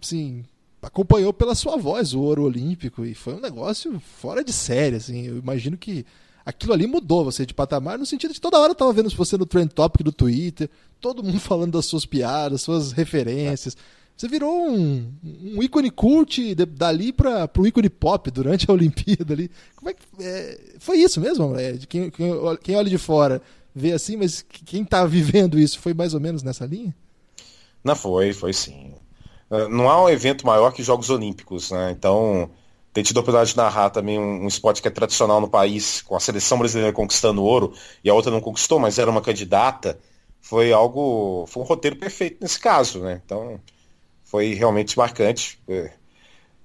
Speaker 2: assim, acompanhou pela sua voz o ouro olímpico e foi um negócio fora de série, assim. Eu imagino que aquilo ali mudou você de patamar no sentido de toda hora eu tava vendo você no trend topic do Twitter, todo mundo falando das suas piadas, suas referências. Você virou um, um ícone cult de, dali para o ícone pop durante a Olimpíada ali. Como é que é, foi isso mesmo? É, quem, quem, quem olha de fora vê assim, mas quem está vivendo isso foi mais ou menos nessa linha?
Speaker 3: Não foi, foi sim. Ah, não há um evento maior que Jogos Olímpicos, né? Então, ter tido a oportunidade de narrar também um, um, esporte que é tradicional no país, com a seleção brasileira conquistando ouro e a outra não conquistou, mas era uma candidata, foi algo. Foi um roteiro perfeito nesse caso, né? Então, foi realmente marcante. É.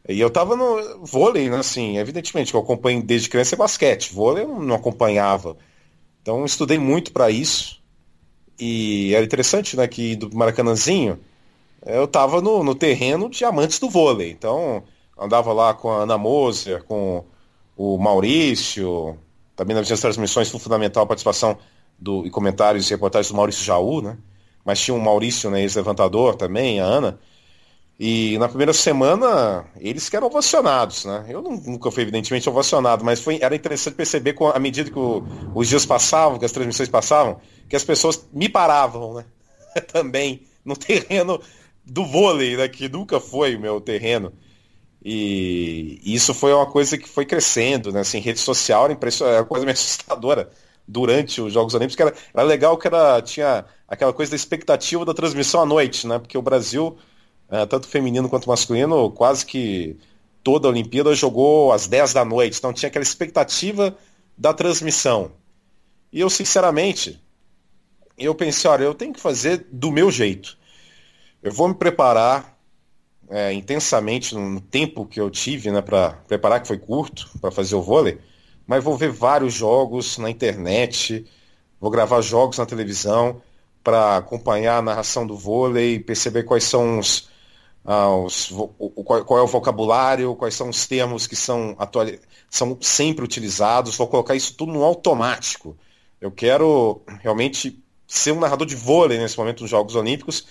Speaker 3: E eu tava no vôlei, né? Assim, evidentemente que eu acompanho desde criança é basquete. Vôlei eu não acompanhava. Então, estudei muito para isso. E era interessante, né, que do Maracanãzinho, eu estava no, no, terreno de amantes do vôlei. Então, andava lá com a Ana Moser, com o Maurício, também nas minhas transmissões foi fundamental a participação do, e comentários e reportagens do Maurício Jaú, né? Mas tinha o Maurício, né, ex-levantador também, a Ana. E na primeira semana, eles que eram ovacionados, né? Eu nunca fui, evidentemente, ovacionado, mas foi, era interessante perceber com, à medida que o, os dias passavam, que as transmissões passavam, que as pessoas me paravam, né? Também, no terreno do vôlei, né? Que nunca foi o meu terreno. E isso foi uma coisa que foi crescendo, né? Assim, rede social era, era uma coisa meio assustadora durante os Jogos Olímpicos, que era, era legal que era, tinha aquela coisa da expectativa da transmissão à noite, né? Porque o Brasil é, tanto feminino quanto masculino, quase que toda a Olimpíada jogou às 10 da noite. Então tinha aquela expectativa da transmissão. E eu, sinceramente, eu pensei, olha, eu tenho que fazer do meu jeito. Eu vou me preparar é, intensamente no tempo que eu tive né, para preparar, que foi curto, para fazer o vôlei, mas vou ver vários jogos na internet, vou gravar jogos na televisão para acompanhar a narração do vôlei, perceber quais são os, aos, o, qual, qual, é o vocabulário, quais são os termos que são, atual, são sempre utilizados, vou colocar isso tudo no automático. Eu quero realmente ser um narrador de vôlei nesse momento nos Jogos Olímpicos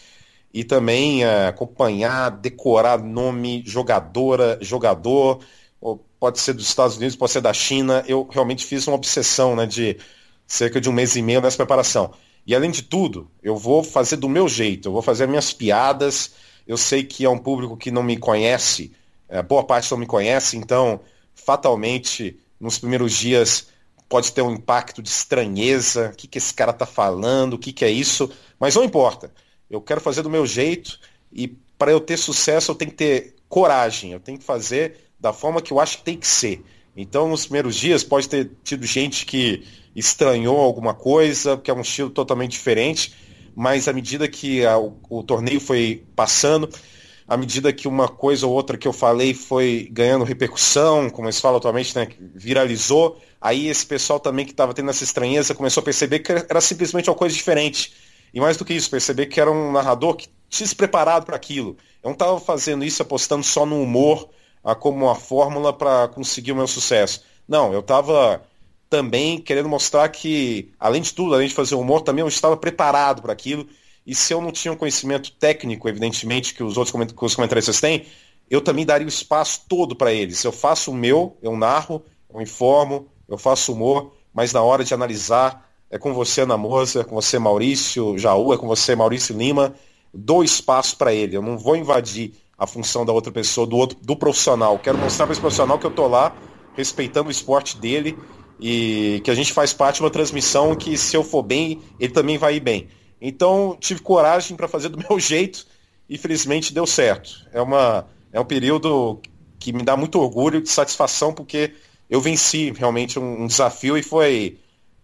Speaker 3: e também uh, acompanhar, decorar nome, jogadora, jogador, pode ser dos Estados Unidos, pode ser da China. Eu realmente fiz uma obsessão né, de cerca de um mês e meio nessa preparação. E além de tudo, eu vou fazer do meu jeito, eu vou fazer minhas piadas, eu sei que é um público que não me conhece, é, boa parte não me conhece, então fatalmente nos primeiros dias pode ter um impacto de estranheza, o que, que esse cara está falando, o que, que é isso, mas não importa. Eu quero fazer do meu jeito e para eu ter sucesso eu tenho que ter coragem, eu tenho que fazer da forma que eu acho que tem que ser. Então, nos primeiros dias, pode ter tido gente que estranhou alguma coisa, porque é um estilo totalmente diferente, mas à medida que a, o, o, torneio foi passando, à medida que uma coisa ou outra que eu falei foi ganhando repercussão, como eles falam atualmente, né, viralizou, aí esse pessoal também que estava tendo essa estranheza começou a perceber que era simplesmente uma coisa diferente. E mais do que isso, perceber que era um narrador que tinha se preparado para aquilo. Eu não estava fazendo isso apostando só no humor a, como uma fórmula para conseguir o meu sucesso. Não, eu estava também querendo mostrar que, além de tudo, além de fazer humor, também eu estava preparado para aquilo. E se eu não tinha um conhecimento técnico, evidentemente, que os outros comentaristas têm, eu também daria o espaço todo para eles. Eu faço o meu, eu narro, eu informo, eu faço humor, mas na hora de analisar, é com você, Ana Moça, é com você, Maurício Jaú, é com você, Maurício Lima, dou espaço para ele. Eu não vou invadir a função da outra pessoa, do outro, do profissional. Quero mostrar para esse profissional que eu estou lá, respeitando o esporte dele e que a gente faz parte de uma transmissão que se eu for bem, ele também vai ir bem. Então tive coragem para fazer do meu jeito e felizmente deu certo. É, uma, é um período que me dá muito orgulho e satisfação porque eu venci realmente um, um desafio e foi,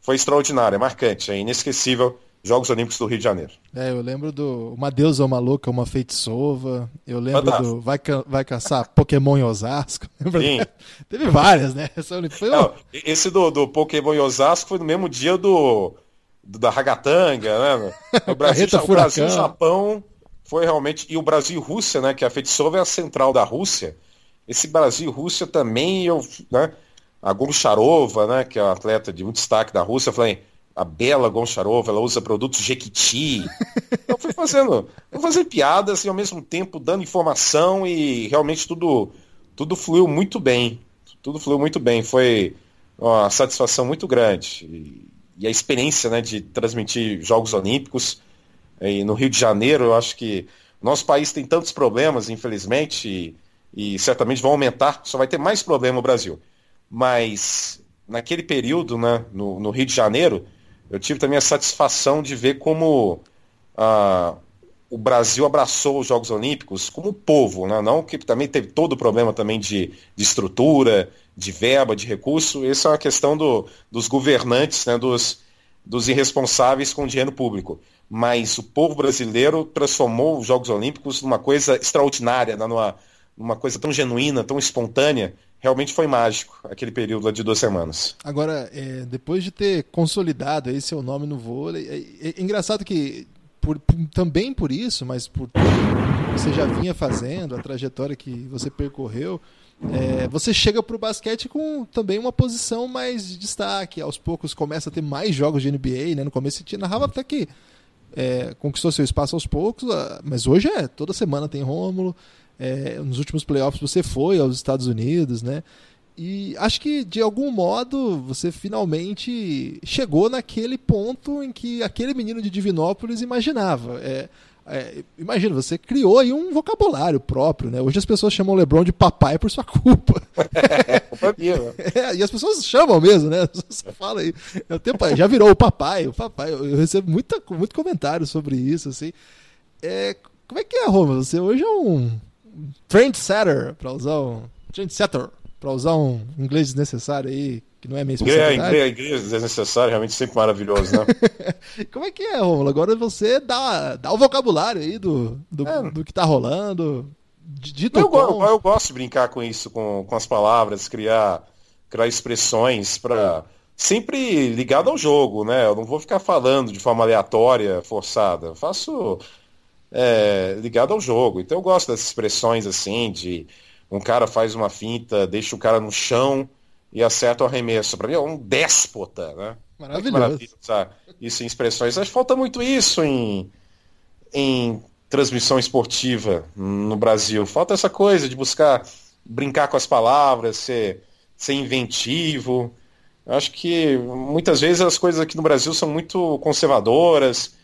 Speaker 3: foi extraordinário, é marcante, é inesquecível Jogos Olímpicos do Rio de Janeiro.
Speaker 2: É, eu lembro do Uma Deusa Uma Louca, Uma Feitiçova. Eu lembro Fantástico. do Vai, vai Caçar Pokémon em Osasco. Sim. Teve várias, né?
Speaker 3: Foi... Não, esse do, do Pokémon em Osasco foi no mesmo dia do, do da Ragatanga, né? O Brasil, o Brasil e Japão foi realmente. E o Brasil e Rússia, né? Que a Feitiçova é a central da Rússia. Esse Brasil e Rússia também, eu, né? A Goncharova, né? Que é uma atleta de muito destaque da Rússia, eu falei a Bela Goncharova, ela usa produtos Jequiti. Eu fui fazendo, fui fazendo piadas e ao mesmo tempo dando informação e realmente tudo, tudo fluiu muito bem. Tudo fluiu muito bem. Foi uma satisfação muito grande. E, e a experiência né, de transmitir Jogos Olímpicos e no Rio de Janeiro, eu acho que Nosso país tem tantos problemas, infelizmente, e, e certamente vão aumentar, só vai ter mais problema o Brasil. Mas naquele período, né, no, no Rio de Janeiro, eu tive também a satisfação de ver como ah, o Brasil abraçou os Jogos Olímpicos como povo, né? não que também teve todo o problema também de, de estrutura, de verba, de recurso. Essa é uma questão do, dos governantes, né? dos, dos irresponsáveis com dinheiro público. Mas o povo brasileiro transformou os Jogos Olímpicos numa coisa extraordinária, né? numa, numa coisa tão genuína, tão espontânea. Realmente foi mágico aquele período de duas semanas.
Speaker 2: Agora, é, depois de ter consolidado aí seu nome no vôlei, é, é engraçado que por, por, também por isso, mas por tudo que você já vinha fazendo, a trajetória que você percorreu, é, você chega para o basquete com também uma posição mais de destaque. Aos poucos começa a ter mais jogos de NBA, né? No começo você narrava até que é, conquistou seu espaço aos poucos, mas hoje é toda semana tem Rômulo. É, nos últimos playoffs você foi aos Estados Unidos, né? E acho que, de algum modo, você finalmente chegou naquele ponto em que aquele menino de Divinópolis imaginava. É, é, imagina, você criou aí um vocabulário próprio, né? Hoje as pessoas chamam o LeBron de papai por sua culpa. É, é, e as pessoas chamam mesmo, né? Você fala aí. É tempo, já virou o papai, o papai. Eu recebo muita, muito comentário sobre isso, assim. É, como é que é, Roma? Você hoje é um trendsetter, para usar um trendsetter para usar um inglês desnecessário aí, que não é minha especialidade.
Speaker 3: É, inglês desnecessário, realmente sempre maravilhoso, né?
Speaker 2: Como é que é, Romulo? Agora você dá, dá o vocabulário aí do, do, é. do que tá rolando. Dito
Speaker 3: eu, eu, eu, gosto de brincar com isso, com, com as palavras, criar, criar expressões para sempre ligado ao jogo, né? Eu não vou ficar falando de forma aleatória, forçada. Eu faço é, ligado ao jogo. Então eu gosto dessas expressões assim de um cara faz uma finta, deixa o cara no chão e acerta o arremesso. Para mim é um déspota, né?
Speaker 2: Maravilhoso.
Speaker 3: Isso em expressões. Acho que falta muito isso em, em transmissão esportiva no Brasil. Falta essa coisa de buscar brincar com as palavras, ser, ser inventivo. Acho que muitas vezes as coisas aqui no Brasil são muito conservadoras.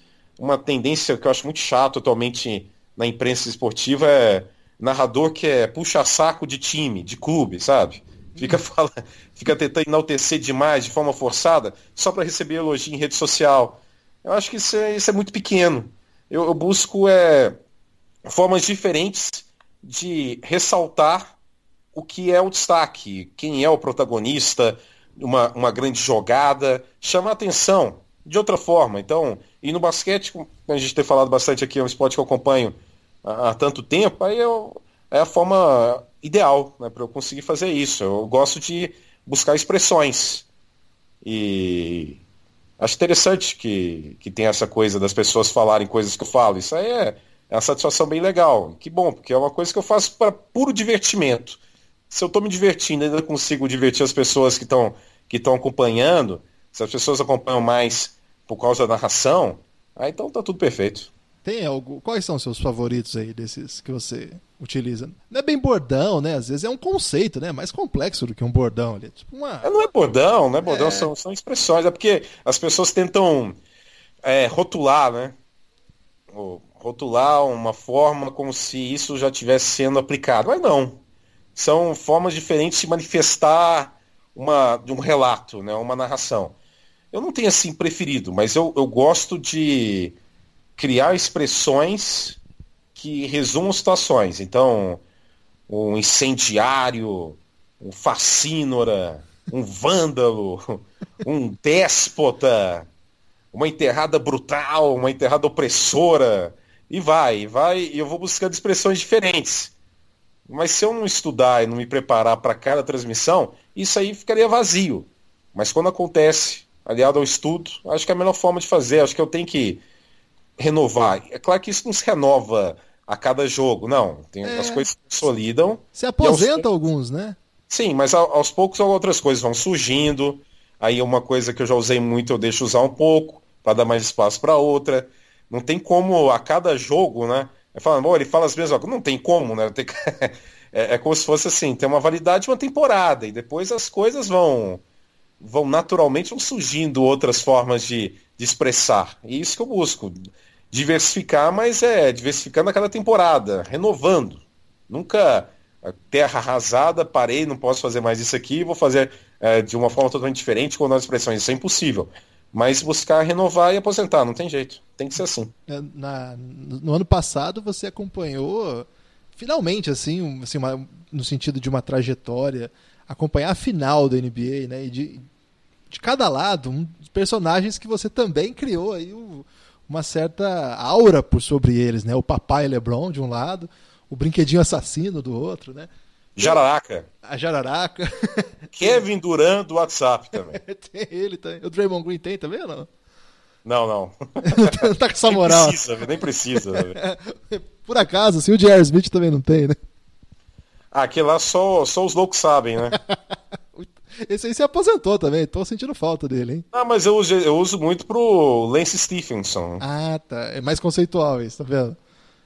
Speaker 3: Uma tendência que eu acho muito chato atualmente na imprensa esportiva é narrador que é puxa-saco de time, de clube, sabe? Fica, fala, fica tentando enaltecer demais, de forma forçada, só para receber elogio em rede social. Eu acho que isso é, isso é muito pequeno. Eu, eu busco é, formas diferentes de ressaltar o que é o destaque, quem é o protagonista, uma, uma grande jogada, chamar atenção de outra forma. Então, e no basquete, a gente tem falado bastante aqui, é um esporte que eu acompanho há tanto tempo, aí eu, é a forma ideal né, para eu conseguir fazer isso. Eu gosto de buscar expressões. E acho interessante que, que tem essa coisa das pessoas falarem coisas que eu falo. Isso aí é, é uma satisfação bem legal. Que bom, porque é uma coisa que eu faço para puro divertimento. Se eu estou me divertindo, ainda consigo divertir as pessoas que estão que estão acompanhando, se as pessoas acompanham mais por causa da narração, aí então tá tudo perfeito.
Speaker 2: Tem algo. Quais são os seus favoritos aí desses que você utiliza? Não é bem bordão, né? Às vezes é um conceito, né? Mais complexo do que um bordão ali. Tipo uma...
Speaker 3: É, não é bordão, não é bordão, é... São, são expressões. É porque as pessoas tentam é, rotular, né? rotular uma forma como se isso já estivesse sendo aplicado. Mas não. São formas diferentes de manifestar uma, de um relato, né? uma narração. Eu não tenho assim preferido, mas eu, eu gosto de criar expressões que resumam situações. Então, um incendiário, um fascínora, um vândalo, um déspota, uma enterrada brutal, uma enterrada opressora, e vai, vai, e eu vou buscando expressões diferentes. Mas se eu não estudar e não me preparar para cada transmissão, isso aí ficaria vazio. Mas quando acontece, aliado ao estudo, acho que é a melhor forma de fazer. Acho que eu tenho que renovar. É claro que isso não se renova a cada jogo, não. Tem, é. As coisas se consolidam.
Speaker 2: Se aposenta aos... alguns, né?
Speaker 3: Sim, mas aos poucos outras coisas vão surgindo. Aí uma coisa que eu já usei muito eu deixo usar um pouco, para dar mais espaço para outra. Não tem como a cada jogo, né? Fala, ele fala as mesmas coisas. Não tem como, né? Tem... é, é como se fosse assim, tem uma validade de uma temporada, e depois as coisas vão vão naturalmente vão surgindo outras formas de, de expressar. E isso que eu busco. diversificar, mas é diversificando a cada temporada, renovando. Nunca terra arrasada, parei, não posso fazer mais isso aqui, vou fazer é, de uma forma totalmente diferente com novas expressões. Isso é impossível. Mas buscar renovar e aposentar, não tem jeito. Tem que ser assim.
Speaker 2: É, na, no ano passado você acompanhou, finalmente, assim, um, assim uma, no sentido de uma trajetória, acompanhar a final da NBA, né? E de, de cada lado, um, personagens que você também criou aí o, uma certa aura por sobre eles, né? O papai LeBron de um lado, o brinquedinho assassino do outro, né?
Speaker 3: Jararaca.
Speaker 2: A Jararaca.
Speaker 3: Kevin Durant do WhatsApp também.
Speaker 2: tem ele também. O Draymond Green tem também ou não?
Speaker 3: Não, não.
Speaker 2: não tá com essa moral.
Speaker 3: Nem precisa, nem precisa.
Speaker 2: Por acaso, assim, o J.R. Smith também não tem, né?
Speaker 3: Ah, aquele lá só, só os loucos sabem, né?
Speaker 2: Esse aí se aposentou também, tô sentindo falta dele, hein?
Speaker 3: Ah, mas eu uso, eu uso muito pro Lance Stephenson.
Speaker 2: Ah, tá. É mais conceitual isso, tá vendo?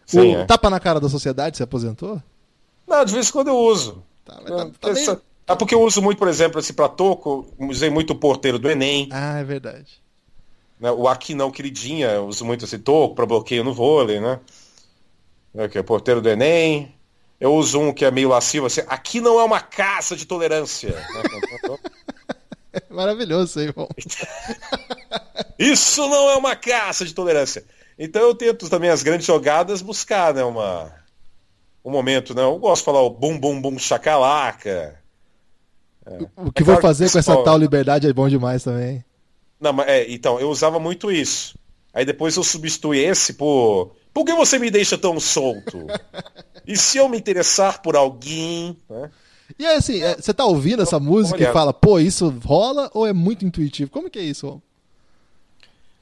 Speaker 3: Sim,
Speaker 2: o
Speaker 3: é.
Speaker 2: tapa na cara da sociedade se aposentou?
Speaker 3: Não, de vez em quando eu uso.
Speaker 2: Tá, mas tá, tá
Speaker 3: Essa-
Speaker 2: bem-
Speaker 3: É porque eu uso muito, por exemplo, esse pra toco, usei muito o porteiro do Enem.
Speaker 2: Ah, é verdade.
Speaker 3: né? O aqui não, queridinha, uso muito esse toco para bloqueio no vôlei, né? É, que é porteiro do Enem. Eu uso um que é meio lascivo, assim, aqui não é uma caça de tolerância. né?
Speaker 2: Maravilhoso isso aí, bom.
Speaker 3: Isso não é uma caça de tolerância. Então eu tento também as grandes jogadas buscar, né, uma um momento, né? Eu gosto de falar o bum bum bum chacalaca.
Speaker 2: O que
Speaker 3: É
Speaker 2: vou
Speaker 3: claro que
Speaker 2: fazer com essa tal liberdade é bom demais também.
Speaker 3: Não, mas é, então, eu usava muito isso. Aí depois eu substituí esse por Por que você me deixa tão solto? E se eu me interessar por alguém, né?
Speaker 2: E aí, assim, é, você tá ouvindo essa música e fala, pô, isso rola ou é muito intuitivo? Como que é isso?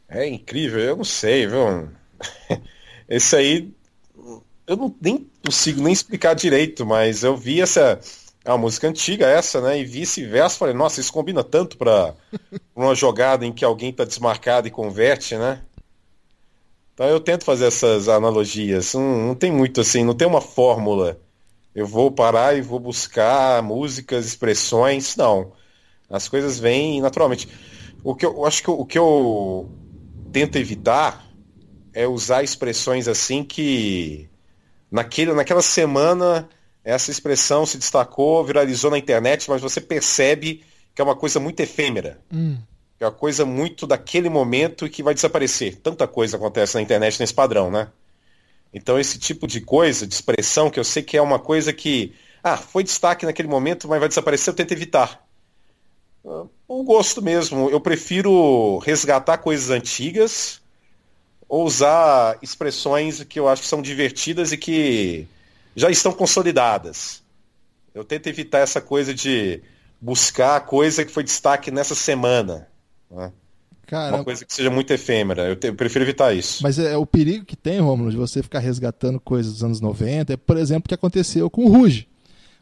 Speaker 3: É incrível, eu não sei, viu? Esse aí, eu não, nem consigo nem explicar direito, mas eu vi essa. É uma música antiga essa, né? E vi esse verso falei, nossa, isso combina tanto pra uma jogada em que alguém tá desmarcado e converte, né? Então eu tento fazer essas analogias. Não, não tem muito assim, não tem uma fórmula. Eu vou parar e vou buscar músicas, expressões. Não. As coisas vêm naturalmente. O que eu, eu acho que o que eu tento evitar é usar expressões assim que naquele, naquela semana essa expressão se destacou, viralizou na internet, mas você percebe que é uma coisa muito efêmera.
Speaker 2: Hum,
Speaker 3: é uma coisa muito daquele momento que vai desaparecer. Tanta coisa acontece na internet nesse padrão, né? Então esse tipo de coisa, de expressão, que eu sei que é uma coisa que, ah, foi destaque naquele momento, mas vai desaparecer, eu tento evitar. Ah, Um gosto mesmo. Eu prefiro resgatar coisas antigas ou usar expressões que eu acho que são divertidas e que já estão consolidadas. Eu tento evitar essa coisa de buscar a coisa que foi destaque nessa semana. Né?
Speaker 2: cara,
Speaker 3: Uma coisa que seja muito efêmera. Eu, te- eu prefiro evitar isso.
Speaker 2: mas é, o perigo que tem, Romulo, de você ficar resgatando coisas dos anos 90 é, por exemplo, o que aconteceu com o Ruge.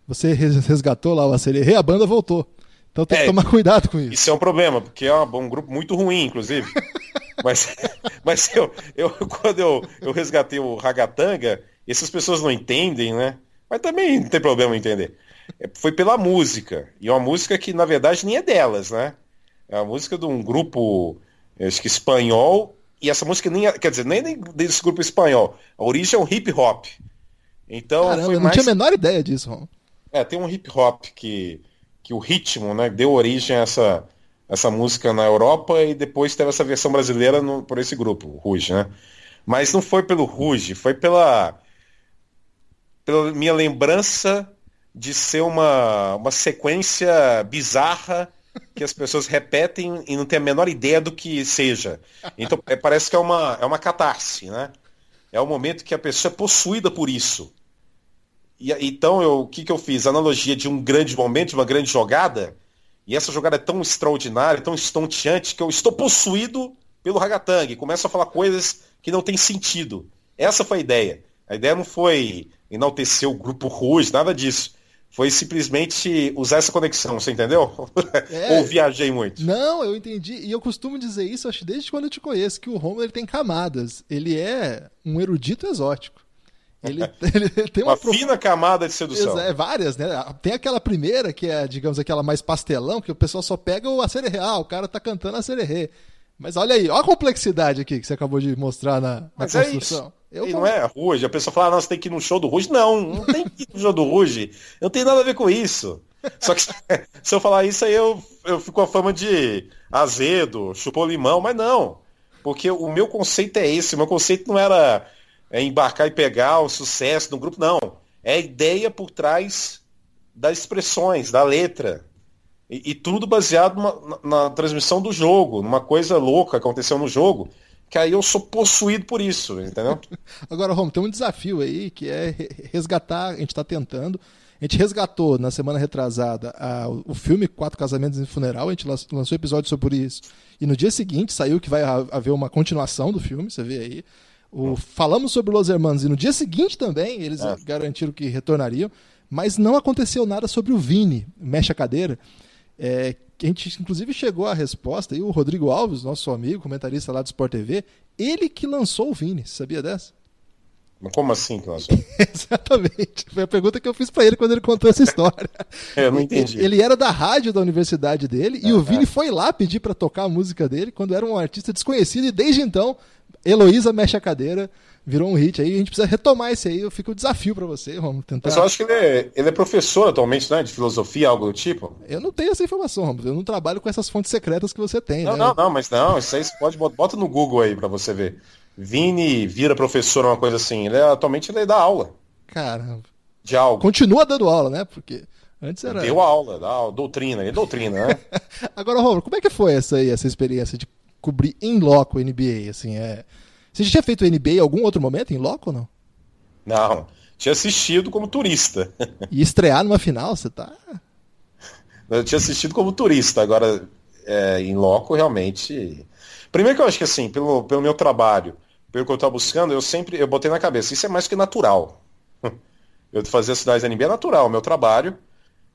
Speaker 2: Você res- resgatou lá o Acererê, a banda voltou. Então tem que
Speaker 3: É,
Speaker 2: tomar cuidado com isso.
Speaker 3: Isso é um problema, porque é um, um grupo muito ruim, inclusive. mas mas eu, eu, quando eu, eu resgatei o Ragatanga, essas pessoas não entendem, né? Mas também não tem problema entender. É, Foi pela música. E é uma música que, na verdade, nem é delas, né? É uma música de um grupo, eu acho que espanhol, e essa música nem é, quer dizer, nem é desse grupo espanhol. A origem é um hip hop. Então,
Speaker 2: Caramba,
Speaker 3: foi
Speaker 2: eu não
Speaker 3: mais
Speaker 2: tinha a menor ideia disso, Romulo.
Speaker 3: é, tem um hip hop que, que o ritmo, né, deu origem a essa, essa música na Europa e depois teve essa versão brasileira no- por esse grupo, o Ruge, né? Mas não foi pelo Ruge, foi pela, pela minha lembrança de ser uma, uma sequência bizarra que as pessoas repetem e não tem a menor ideia do que seja. Então é, parece que é uma, é uma catarse, né? É o momento que a pessoa é possuída por isso. E, então, o que, que eu fiz? Analogia de um grande momento, de uma grande jogada, e essa jogada é tão extraordinária, tão estonteante, que eu estou possuído pelo Ragatang. Começo a falar coisas que não têm sentido. Essa foi a ideia. A ideia não foi enaltecer o grupo Rouge, nada disso. Foi simplesmente usar essa conexão, você entendeu?
Speaker 2: É.
Speaker 3: Ou viajei muito?
Speaker 2: Não, eu entendi. E eu costumo dizer isso, acho desde quando eu te conheço, que o Romulo ele tem camadas. Ele é um erudito exótico. Ele, ele tem uma,
Speaker 3: Uma
Speaker 2: profu-
Speaker 3: fina camada de sedução.
Speaker 2: É, várias, né? Tem aquela primeira, que é, digamos, aquela mais pastelão, que o pessoal só pega o acererê. Ah, o cara tá cantando acererê. Mas olha aí, olha a complexidade aqui que você acabou de mostrar na, na
Speaker 3: Mas é
Speaker 2: construção.
Speaker 3: isso.
Speaker 2: Eu
Speaker 3: e não é Ruge. A pessoa fala, ah, nossa, tem que ir no show do Ruge. Não, não tem que ir no show do Ruge. Não tem nada a ver com isso. Só que se eu falar isso aí, eu, eu fico com a fama de azedo, chupou limão, mas não. Porque o meu conceito é esse. O meu conceito não era é, embarcar e pegar o sucesso do grupo, não. É a ideia por trás das expressões, da letra. E, e tudo baseado na, na transmissão do jogo, numa coisa louca que aconteceu no jogo, que aí eu sou possuído por isso, entendeu?
Speaker 2: Agora, Romo, tem um desafio aí que é re- resgatar, a gente está tentando. A gente resgatou na semana retrasada a- o filme Quatro Casamentos e Funeral, a gente lan- lançou episódio sobre isso. E no dia seguinte saiu que vai ha- haver uma continuação do filme, você vê aí. O, falamos sobre Los Hermanos e no dia seguinte também eles
Speaker 3: É.
Speaker 2: garantiram que retornariam, mas não aconteceu nada sobre o Vini, mexe a cadeira. É, que a gente inclusive chegou à resposta, e o Rodrigo Alves, nosso amigo, comentarista lá do Sport TV, ele que lançou o Vini, você sabia dessa?
Speaker 3: Como assim, Cláudio?
Speaker 2: Exatamente. Foi a pergunta que eu fiz pra ele quando ele contou essa história.
Speaker 3: Eu não entendi.
Speaker 2: Ele era da rádio da universidade dele e
Speaker 3: Ah,
Speaker 2: o Vini foi lá pedir pra tocar a música dele quando era um artista desconhecido e desde então Heloísa mexe a cadeira, virou um hit aí. A gente precisa retomar esse aí. Fica o desafio pra você, vamos tentar.
Speaker 3: Mas eu acho que ele é, ele é professor atualmente, né? De filosofia, algo do tipo.
Speaker 2: Eu não tenho essa informação, Romulo. Eu não trabalho com essas fontes secretas que você tem,
Speaker 3: Não,
Speaker 2: né?
Speaker 3: não, não, mas não, isso aí você pode bota, no Google aí pra você ver. Vini vira professor, uma coisa assim. Ele é, atualmente ele dá aula
Speaker 2: Caramba.
Speaker 3: de algo.
Speaker 2: Continua dando aula, né? Porque antes era.
Speaker 3: Deu aula, dá aula, doutrina, ele é doutrina, né?
Speaker 2: Agora, Romulo, como é que foi essa aí, essa experiência de cobrir em loco o NBA? Assim, é... Você já tinha feito NBA em algum outro momento em loco ou não?
Speaker 3: Não, tinha assistido como turista.
Speaker 2: E estrear numa final, você tá.
Speaker 3: Eu tinha assistido como turista, agora é, em loco realmente. Primeiro que eu acho que assim, pelo, pelo meu trabalho, pelo que eu estava buscando, eu sempre eu botei na cabeça, isso é mais que natural. Eu fazer a cidade da NBA é natural, meu trabalho,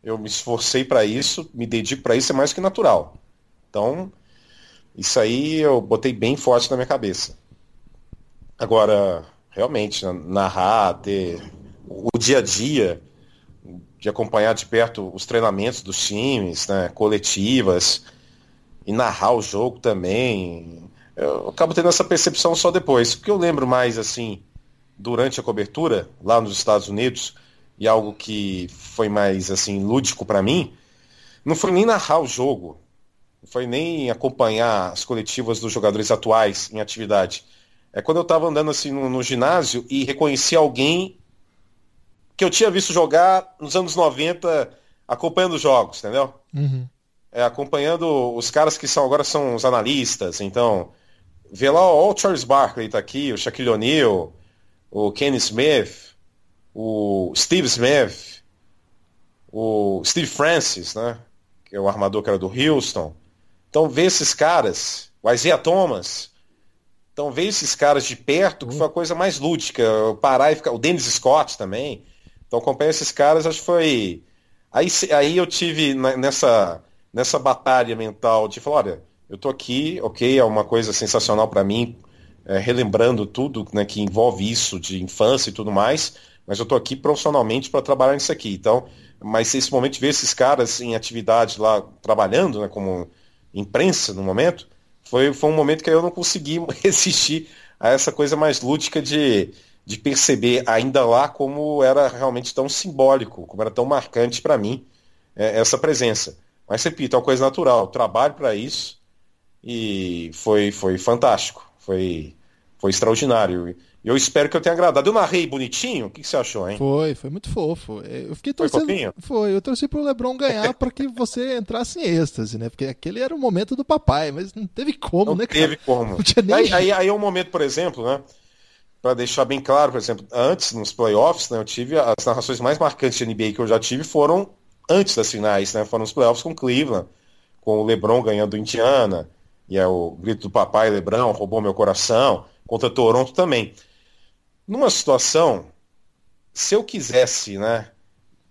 Speaker 3: eu me esforcei para isso, me dedico para isso, é mais que natural. Então, isso aí eu botei bem forte na minha cabeça. Agora, realmente, na- narrar, ter o dia a dia, de acompanhar de perto os treinamentos dos times, né, coletivas, e narrar o jogo também. Eu acabo tendo essa percepção só depois. O que eu lembro mais, assim, durante a cobertura, lá nos Estados Unidos, e algo que foi mais, assim, lúdico para mim, não foi nem narrar o jogo, não foi nem acompanhar as coletivas dos jogadores atuais em atividade. É quando eu estava andando assim no, no ginásio e reconheci alguém que eu tinha visto jogar nos anos 90 acompanhando os jogos, entendeu?
Speaker 2: Uhum.
Speaker 3: É, acompanhando os caras que são agora são os analistas, então vê lá ó, o Charles Barkley tá aqui, o Shaquille O'Neal, o Kenny Smith, o Steve Smith, o Steve Francis, né? Que é o armador que era do Houston. Então vê esses caras, o Isaiah Thomas. Então ver esses caras de perto, que foi a coisa mais lúdica. eu Parar e ficar. O Dennis Scott também. Então acompanhar esses caras, acho que foi. Aí, aí eu tive nessa, nessa batalha mental de falar, olha, eu tô aqui, ok, é uma coisa sensacional para mim, é, relembrando tudo né, que envolve isso de infância e tudo mais, mas eu tô aqui profissionalmente para trabalhar nisso aqui. Então, mas esse momento de ver esses caras em atividade lá trabalhando, né, como imprensa no momento, foi, foi um momento que eu não consegui resistir a essa coisa mais lúdica de, de perceber ainda lá como era realmente tão simbólico, como era tão marcante para mim é, essa presença. Mas repito, é uma coisa natural, eu trabalho para isso e foi, foi fantástico, foi, foi extraordinário. Eu espero que eu tenha agradado. Eu narrei bonitinho? O que, que você achou, hein?
Speaker 2: Foi, foi muito fofo. Eu fiquei
Speaker 3: Foi
Speaker 2: torcendo.
Speaker 3: fofinho?
Speaker 2: Foi, eu torci pro Lebron ganhar para que você entrasse em êxtase, né? Porque aquele era o momento do papai, mas não teve como,
Speaker 3: Não
Speaker 2: né,
Speaker 3: teve
Speaker 2: cara?
Speaker 3: como.
Speaker 2: Não tinha nem
Speaker 3: Aí, aí, aí é um momento, por exemplo, né? Para deixar bem claro, por exemplo, antes, nos playoffs, né, eu tive as narrações mais marcantes de NBA que eu já tive foram antes das finais, né? Foram os playoffs com Cleveland, com o LeBron ganhando do Indiana, e é o grito do papai, LeBron, roubou meu coração, contra Toronto também. Numa situação, se eu quisesse, né,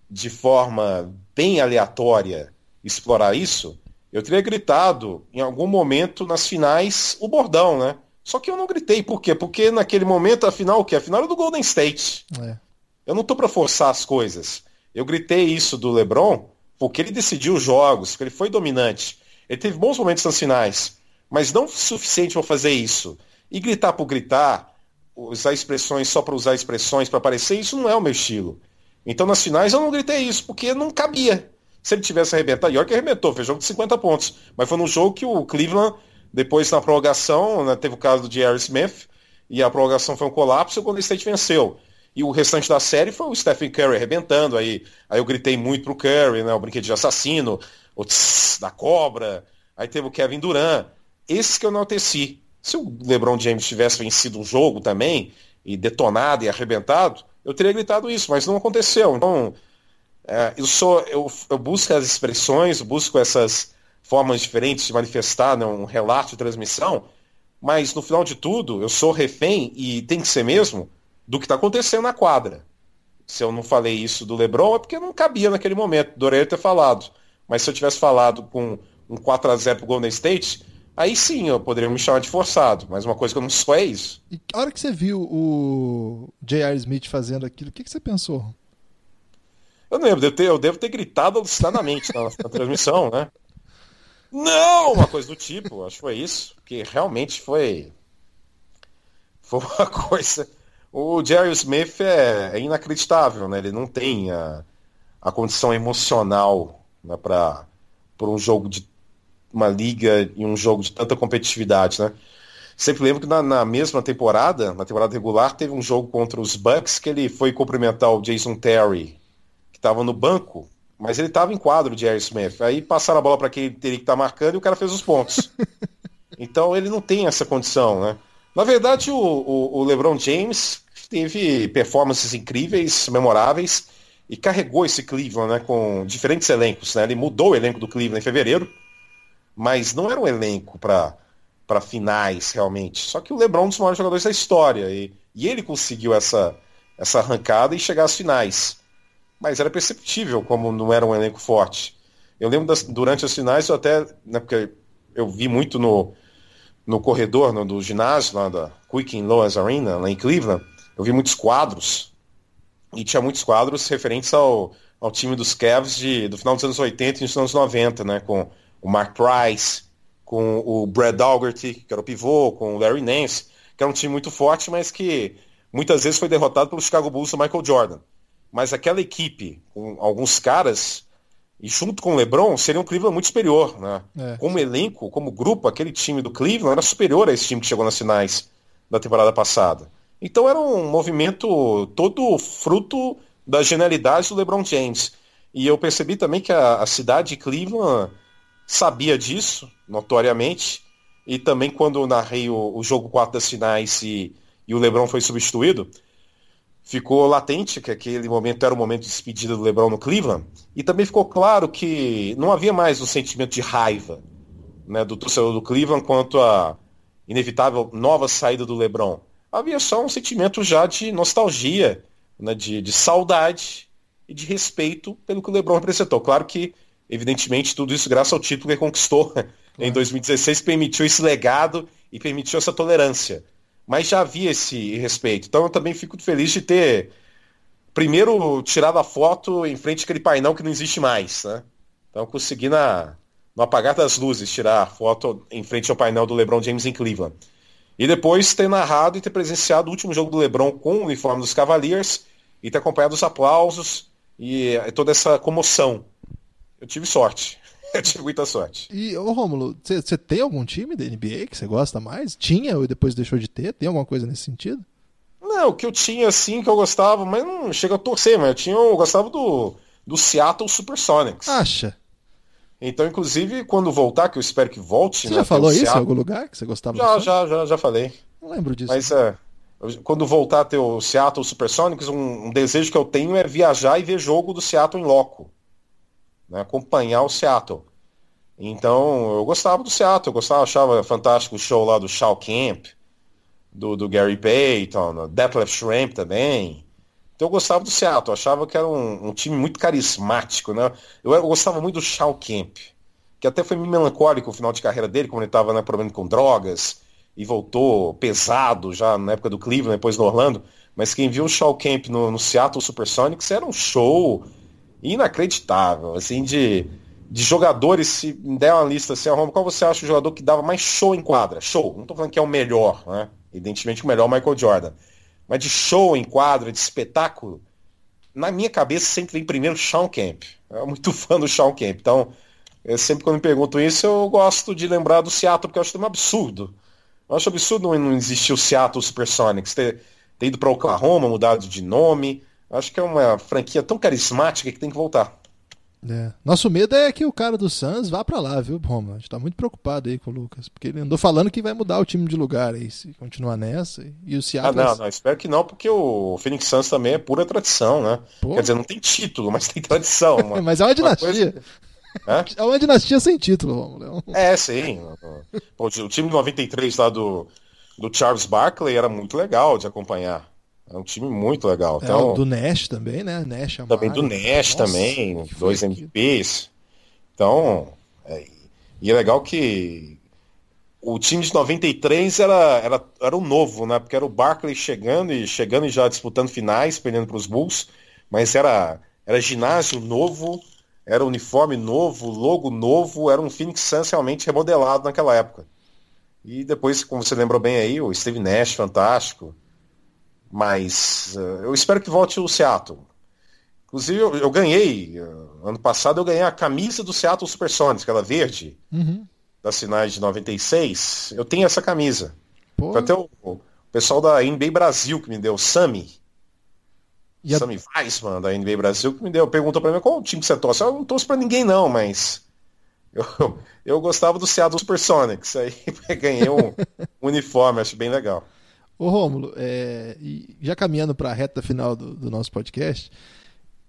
Speaker 3: de forma bem aleatória explorar isso, eu teria gritado em algum momento nas finais o bordão, né? Só que eu não gritei, por quê? Porque naquele momento, afinal, o quê? Afinal era do Golden State.
Speaker 2: É.
Speaker 3: Eu não tô para forçar as coisas. Eu gritei isso do LeBron porque ele decidiu os jogos, porque ele foi dominante. Ele teve bons momentos nas finais. mas não suficiente para fazer isso. E gritar por gritar, usar expressões só para usar expressões para aparecer, isso não é o meu estilo. Então nas finais eu não gritei isso, porque não cabia. Se ele tivesse arrebentado, York arrebentou, fez jogo de 50 pontos. Mas foi num jogo que o Cleveland, depois na prorrogação, né, teve o caso do Jerry Smith, e a prorrogação foi um colapso e o State venceu. E o restante da série foi o Stephen Curry arrebentando. Aí, aí eu gritei muito pro Curry, né? O brinquedo de assassino, o tss, da cobra. Aí teve o Kevin Durant. Esses que eu enalteci. Se o LeBron James tivesse vencido um jogo também, e detonado e arrebentado, eu teria gritado isso, mas não aconteceu. Então, é, eu sou, eu, eu, busco as expressões, busco essas formas diferentes de manifestar né, um relato de transmissão, mas no final de tudo, eu sou refém, e tem que ser mesmo, do que está acontecendo na quadra. Se eu não falei isso do LeBron, é porque não cabia naquele momento, adoraria ter falado. Mas se eu tivesse falado com um 4 a 0 pro Golden State, aí sim eu poderia me chamar de forçado. Mas uma coisa que eu não sou é isso.
Speaker 2: E a hora que você viu o J.R. Smith fazendo aquilo, o que, que você pensou?
Speaker 3: Eu não lembro, eu, eu devo ter gritado alucinadamente na, na transmissão, né? Não! Uma coisa do tipo, acho que foi isso. Que realmente foi. Foi uma coisa. O Jerry Smith é, é inacreditável, né? Ele não tem a, a condição emocional né, para um jogo de uma liga e um jogo de tanta competitividade, né? Sempre lembro que na, na, mesma temporada, na temporada regular, teve um jogo contra os Bucks que ele foi cumprimentar o Jason Terry, que estava no banco, mas ele estava em quadro de Jerry Smith. Aí passaram a bola para quem ele teria que estar tá marcando e o cara fez os pontos. então ele não tem essa condição, né? Na verdade, o, o, o LeBron James teve performances incríveis, memoráveis, e carregou esse Cleveland né, com diferentes elencos. Né? Ele mudou o elenco do Cleveland em fevereiro, mas não era um elenco para finais, realmente. Só que o LeBron é um dos maiores jogadores da história, e, e ele conseguiu essa, essa arrancada e chegar às finais. Mas era perceptível como não era um elenco forte. Eu lembro das, durante as finais, eu até, né, porque eu vi muito no, no corredor no, do ginásio lá da Quicken Lois Arena, lá em Cleveland, eu vi muitos quadros, e tinha muitos quadros referentes ao, ao time dos Cavs de, do final dos anos 80 e dos anos 90, né, com o Mark Price, com o Brad Daugherty, que era o pivô, com o Larry Nance, que era um time muito forte, mas que muitas vezes foi derrotado pelo Chicago Bulls do Michael Jordan. Mas aquela equipe, com alguns caras, e junto com o LeBron, seria um Cleveland muito superior. Né? É. Como elenco, como grupo, aquele time do Cleveland era superior a esse time que chegou nas finais da temporada passada. Então era um movimento todo fruto da genialidade do LeBron James. E eu percebi também que a, a cidade de Cleveland sabia disso, notoriamente. E também quando narrei o, o jogo 4 das finais e, e o LeBron foi substituído, ficou latente que aquele momento era o momento de despedida do LeBron no Cleveland. E também ficou claro que não havia mais o sentimento de raiva né, do torcedor do Cleveland quanto à inevitável nova saída do LeBron havia só um sentimento já de nostalgia, né, de, de saudade e de respeito pelo que o LeBron representou. Claro que, evidentemente, tudo isso graças ao título que conquistou em 2016, permitiu esse legado e permitiu essa tolerância. Mas já havia esse respeito. Então eu também fico feliz de ter, primeiro, tirado a foto em frente àquele painel que não existe mais. Né? Então eu consegui, na, no apagar das luzes, tirar a foto em frente ao painel do LeBron James em Cleveland. E depois ter narrado e ter presenciado o último jogo do LeBron com o uniforme dos Cavaliers e ter acompanhado os aplausos e eh, toda essa comoção. Eu tive sorte. Eu tive muita sorte.
Speaker 2: E, ô Rômulo, você tem algum time da NBA que você gosta mais? Tinha ou depois deixou de ter? Tem alguma coisa nesse sentido?
Speaker 3: Não, o que eu tinha assim que eu gostava, mas não chega a torcer, mas eu tinha, eu gostava do, do Seattle Supersonics.
Speaker 2: Acha?
Speaker 3: Então, inclusive, quando voltar, que eu espero que volte.
Speaker 2: Você né, já falou isso em algum lugar que você gostava?
Speaker 3: Já, já, já, já falei.
Speaker 2: Não lembro disso.
Speaker 3: Mas é, quando voltar a ter o Seattle Supersonics, um, um, desejo que eu tenho é viajar e ver jogo do Seattle em loco. Né, acompanhar o Seattle. Então, eu gostava do Seattle, eu gostava, achava fantástico o show lá do Shaw Camp, do, do Gary Payton, Detlef Shrimp também. Então eu gostava do Seattle, achava que era um, um time muito carismático, né? Eu, eu, gostava muito do Shaw Kemp, que até foi meio melancólico o final de carreira dele, quando ele estava né, problema com drogas e voltou pesado já na época do Cleveland, depois no Orlando. Mas quem viu o Shaw Kemp no, no Seattle Supersonics era um show inacreditável, assim, de, de jogadores, se der uma lista assim, qual você acha o jogador que dava mais show em quadra? Show. Não estou falando que é o melhor, né? Evidentemente o melhor é o Michael Jordan. Mas de show em quadra, de espetáculo, na minha cabeça sempre vem primeiro Sean Kemp. Eu sou muito fã do Sean Kemp. Então, eu sempre quando me perguntam isso, eu gosto de lembrar do Seattle, porque eu acho um absurdo. Eu acho absurdo não existir o Seattle Supersonics, ter, ter ido para Oklahoma, mudado de nome. Acho que é uma franquia tão carismática que tem que voltar.
Speaker 2: É. Nosso medo é que o cara do Suns vá para lá, viu, Roma? A gente tá muito preocupado aí com o Lucas, porque ele andou falando que vai mudar o time de lugar aí, se continuar nessa. E o Seattle...
Speaker 3: Ah, não, não, espero que não, porque o Phoenix Suns também é pura tradição, né? Pô. Quer dizer, não tem título, mas tem tradição.
Speaker 2: mas é uma dinastia. Uma coisa... É? é uma dinastia sem título, Romulo.
Speaker 3: É, sim. Pô, o time de 93 lá do, do Charles Barkley era muito legal de acompanhar. É um time muito legal.
Speaker 2: É, então, do Nash também, né? Nash
Speaker 3: também do Nash Nossa, também, dois MVPs. Então, é, e é legal que o time de 93 era, era, era o novo, né? Porque era o Barkley chegando e chegando e já disputando finais, perdendo para os Bulls, mas era, era ginásio novo, era uniforme novo, logo novo, era um Phoenix Suns realmente remodelado naquela época. E depois, como você lembrou bem aí, o Steve Nash, fantástico. Mas uh, eu espero que volte o Seattle. Inclusive, eu, eu ganhei, uh, ano passado, eu ganhei a camisa do Seattle Supersonics, aquela verde, uhum. das finais de 96. Eu tenho essa camisa. Pô. Foi até o, o, pessoal da NBA Brasil que me deu, o Sami. E a... Sammy Weissman, da NBA Brasil, que me deu, perguntou pra mim qual time que você torce. Eu não torço pra ninguém, não, mas. Eu, eu gostava do Seattle Supersonics. Aí ganhei um uniforme, acho bem legal.
Speaker 2: Ô Rômulo, é, já caminhando para a reta final do, do, nosso podcast,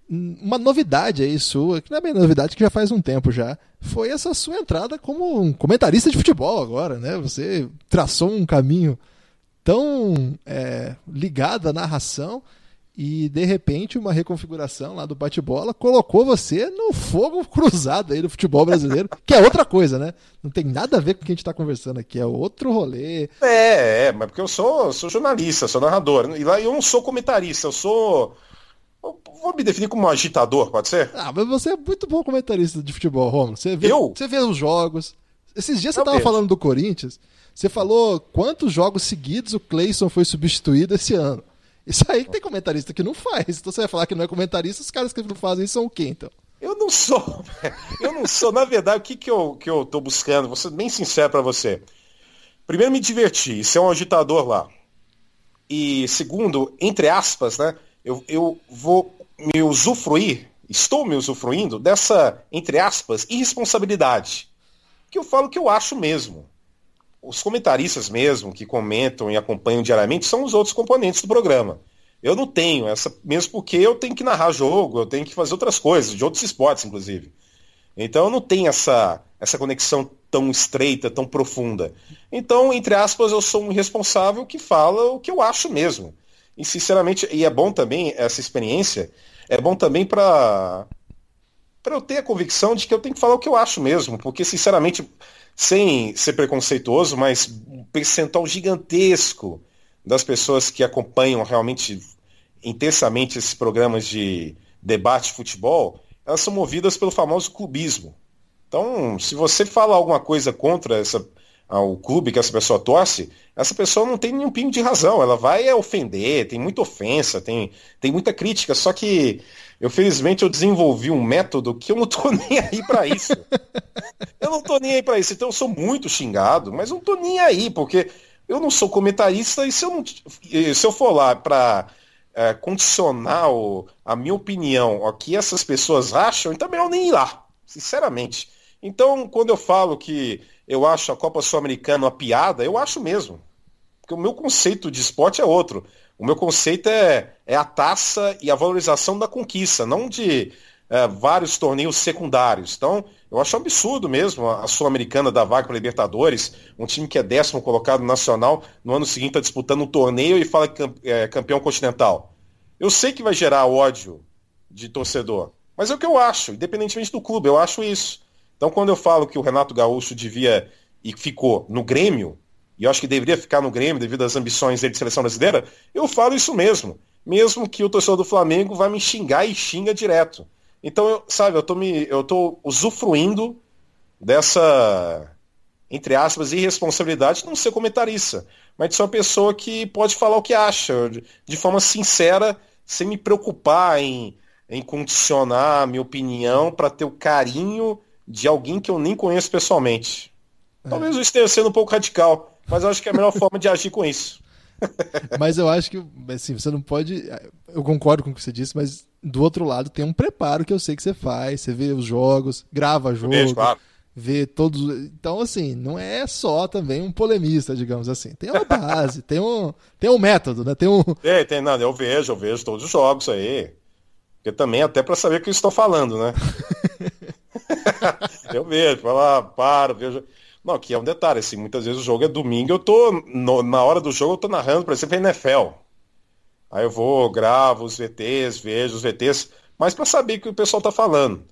Speaker 2: uma novidade aí sua, que não é bem novidade, que já faz um tempo já, foi essa sua entrada como um comentarista de futebol agora, né? Você traçou um caminho tão é, ligado à narração e de repente uma reconfiguração lá do bate-bola colocou você no fogo cruzado aí do futebol brasileiro, que é outra coisa, né? Não tem nada a ver com o que a gente está conversando aqui, é outro rolê.
Speaker 3: É, é, mas porque eu sou, sou jornalista, sou narrador, e lá eu não sou comentarista, eu sou eu vou me definir como um agitador, pode ser?
Speaker 2: Ah, mas você é muito bom comentarista de futebol, Romulo. Você vê, eu? Você vê os jogos. Esses dias você estava falando do Corinthians. Você falou quantos jogos seguidos o Cleison foi substituído esse ano. Isso aí que tem comentarista que não faz. Então você vai falar que não é comentarista, os caras que não fazem são o quê, então?
Speaker 3: Eu não sou. Eu não sou. Na verdade, o que, que, eu, que eu tô buscando? Vou ser bem sincero para você. Primeiro, me divertir, ser um agitador lá. E segundo, entre aspas, né? Eu, eu vou me usufruir, estou me usufruindo dessa, entre aspas, irresponsabilidade. Que eu falo que eu acho mesmo os comentaristas mesmo que comentam e acompanham diariamente são os outros componentes do programa. Eu não tenho essa, mesmo porque eu tenho que narrar jogo, eu tenho que fazer outras coisas, de outros esportes, inclusive. Então eu não tenho essa, essa conexão tão estreita, tão profunda. Então, entre aspas, eu sou um irresponsável que fala o que eu acho mesmo. E sinceramente, e é bom também essa experiência, é bom também para para eu ter a convicção de que eu tenho que falar o que eu acho mesmo, porque sinceramente sem ser preconceituoso, mas um percentual gigantesco das pessoas que acompanham realmente intensamente esses programas de debate de futebol, elas são movidas pelo famoso clubismo. Então, se você fala alguma coisa contra essa, o clube que essa pessoa torce, essa pessoa não tem nenhum pingo de razão. Ela vai ofender, tem muita ofensa, tem, tem muita crítica, só que eu, felizmente, eu desenvolvi um método que eu não tô nem aí para isso. eu não tô nem aí para isso. Então eu sou muito xingado, mas não tô nem aí, porque eu não sou comentarista e se eu, não, se eu for lá para é, condicionar o, a minha opinião ao que essas pessoas acham, então é melhor nem ir lá, sinceramente. Então, quando eu falo que eu acho a Copa Sul-Americana uma piada, eu acho mesmo. Porque o meu conceito de esporte é outro. O meu conceito é, é a taça e a valorização da conquista, não de é, vários torneios secundários. Então, eu acho um absurdo mesmo a Sul-Americana da vaga para Libertadores, um time que é décimo colocado nacional, no ano seguinte está disputando um torneio e fala que é campeão continental. Eu sei que vai gerar ódio de torcedor, mas é o que eu acho, independentemente do clube, eu acho isso. Então, quando eu falo que o Renato Gaúcho devia e ficou no Grêmio, e eu acho que deveria ficar no Grêmio devido às ambições dele de seleção brasileira, eu falo isso mesmo. Mesmo que o torcedor do Flamengo vá me xingar e xinga direto. Então, eu, sabe, eu tô, me, eu tô usufruindo dessa, entre aspas, irresponsabilidade de não ser comentarista, mas de ser uma pessoa que pode falar o que acha, de, de forma sincera, sem me preocupar em, em condicionar a minha opinião para ter o carinho de alguém que eu nem conheço pessoalmente. É. Talvez eu esteja sendo um pouco radical, mas eu acho que é a melhor forma de agir com isso.
Speaker 2: mas eu acho que assim, você não pode. Eu concordo com o que você disse, mas do outro lado tem um preparo que eu sei que você faz. Você vê os jogos, grava jogo, claro. vê todos. Então, assim, não é só também um polemista, digamos assim. Tem uma base, tem um, tem um método, né? Tem um.
Speaker 3: Tem, tem, não, eu vejo, eu vejo todos os jogos aí. Porque também até para saber o que eu estou falando, né? eu vejo, falar, paro, vejo. Não, que é um detalhe, assim, muitas vezes o jogo é domingo, eu tô, no, na hora do jogo eu tô narrando, por exemplo, a NFL. Aí eu vou, gravo os VTs, vejo os VTs, mas para saber o que o pessoal tá falando.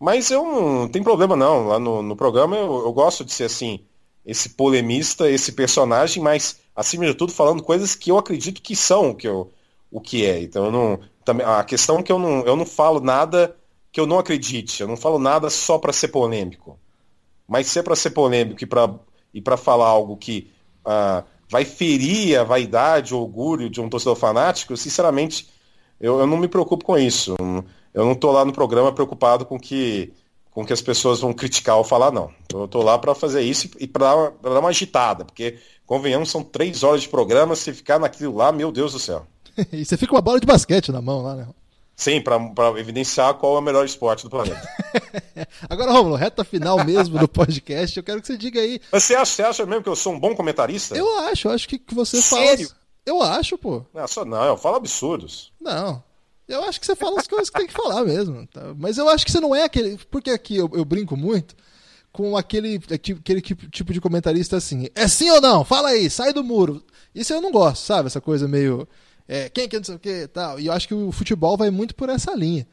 Speaker 3: Mas eu não tem problema não, lá no, no programa eu, eu gosto de ser assim, esse polemista, esse personagem, mas acima de tudo falando coisas que eu acredito que são o que, eu, o que é. Então eu não, também, a questão é que eu não, eu não falo nada que eu não acredite, eu não falo nada só para ser polêmico. Mas se é para ser polêmico e para e para falar algo que uh, vai ferir a vaidade, o orgulho de um torcedor fanático, sinceramente, eu, eu não me preocupo com isso. Eu não estou lá no programa preocupado com que com que as pessoas vão criticar ou falar, não. Eu estou lá para fazer isso e para dar uma agitada, porque, convenhamos, são três horas de programa, se ficar naquilo lá, meu Deus do céu.
Speaker 2: e você fica com uma bola de basquete na mão lá, né?
Speaker 3: Sim, para evidenciar qual é o melhor esporte do planeta.
Speaker 2: Agora, Romulo, reta final mesmo do podcast, eu quero que você diga aí.
Speaker 3: Você acha, você acha mesmo que eu sou um bom comentarista?
Speaker 2: Eu acho, eu acho que, que você Sério? fala. Eu acho, pô.
Speaker 3: Não, só não, eu falo absurdos.
Speaker 2: Não. Eu acho que você fala as coisas que tem que falar mesmo. Tá? Mas eu acho que você não é aquele. Porque aqui eu, eu brinco muito com aquele, aquele tipo de comentarista assim. É sim ou não? Fala aí, sai do muro. Isso eu não gosto, sabe? Essa coisa meio é, quem que não sei o que tal. E eu acho que o futebol vai muito por essa linha.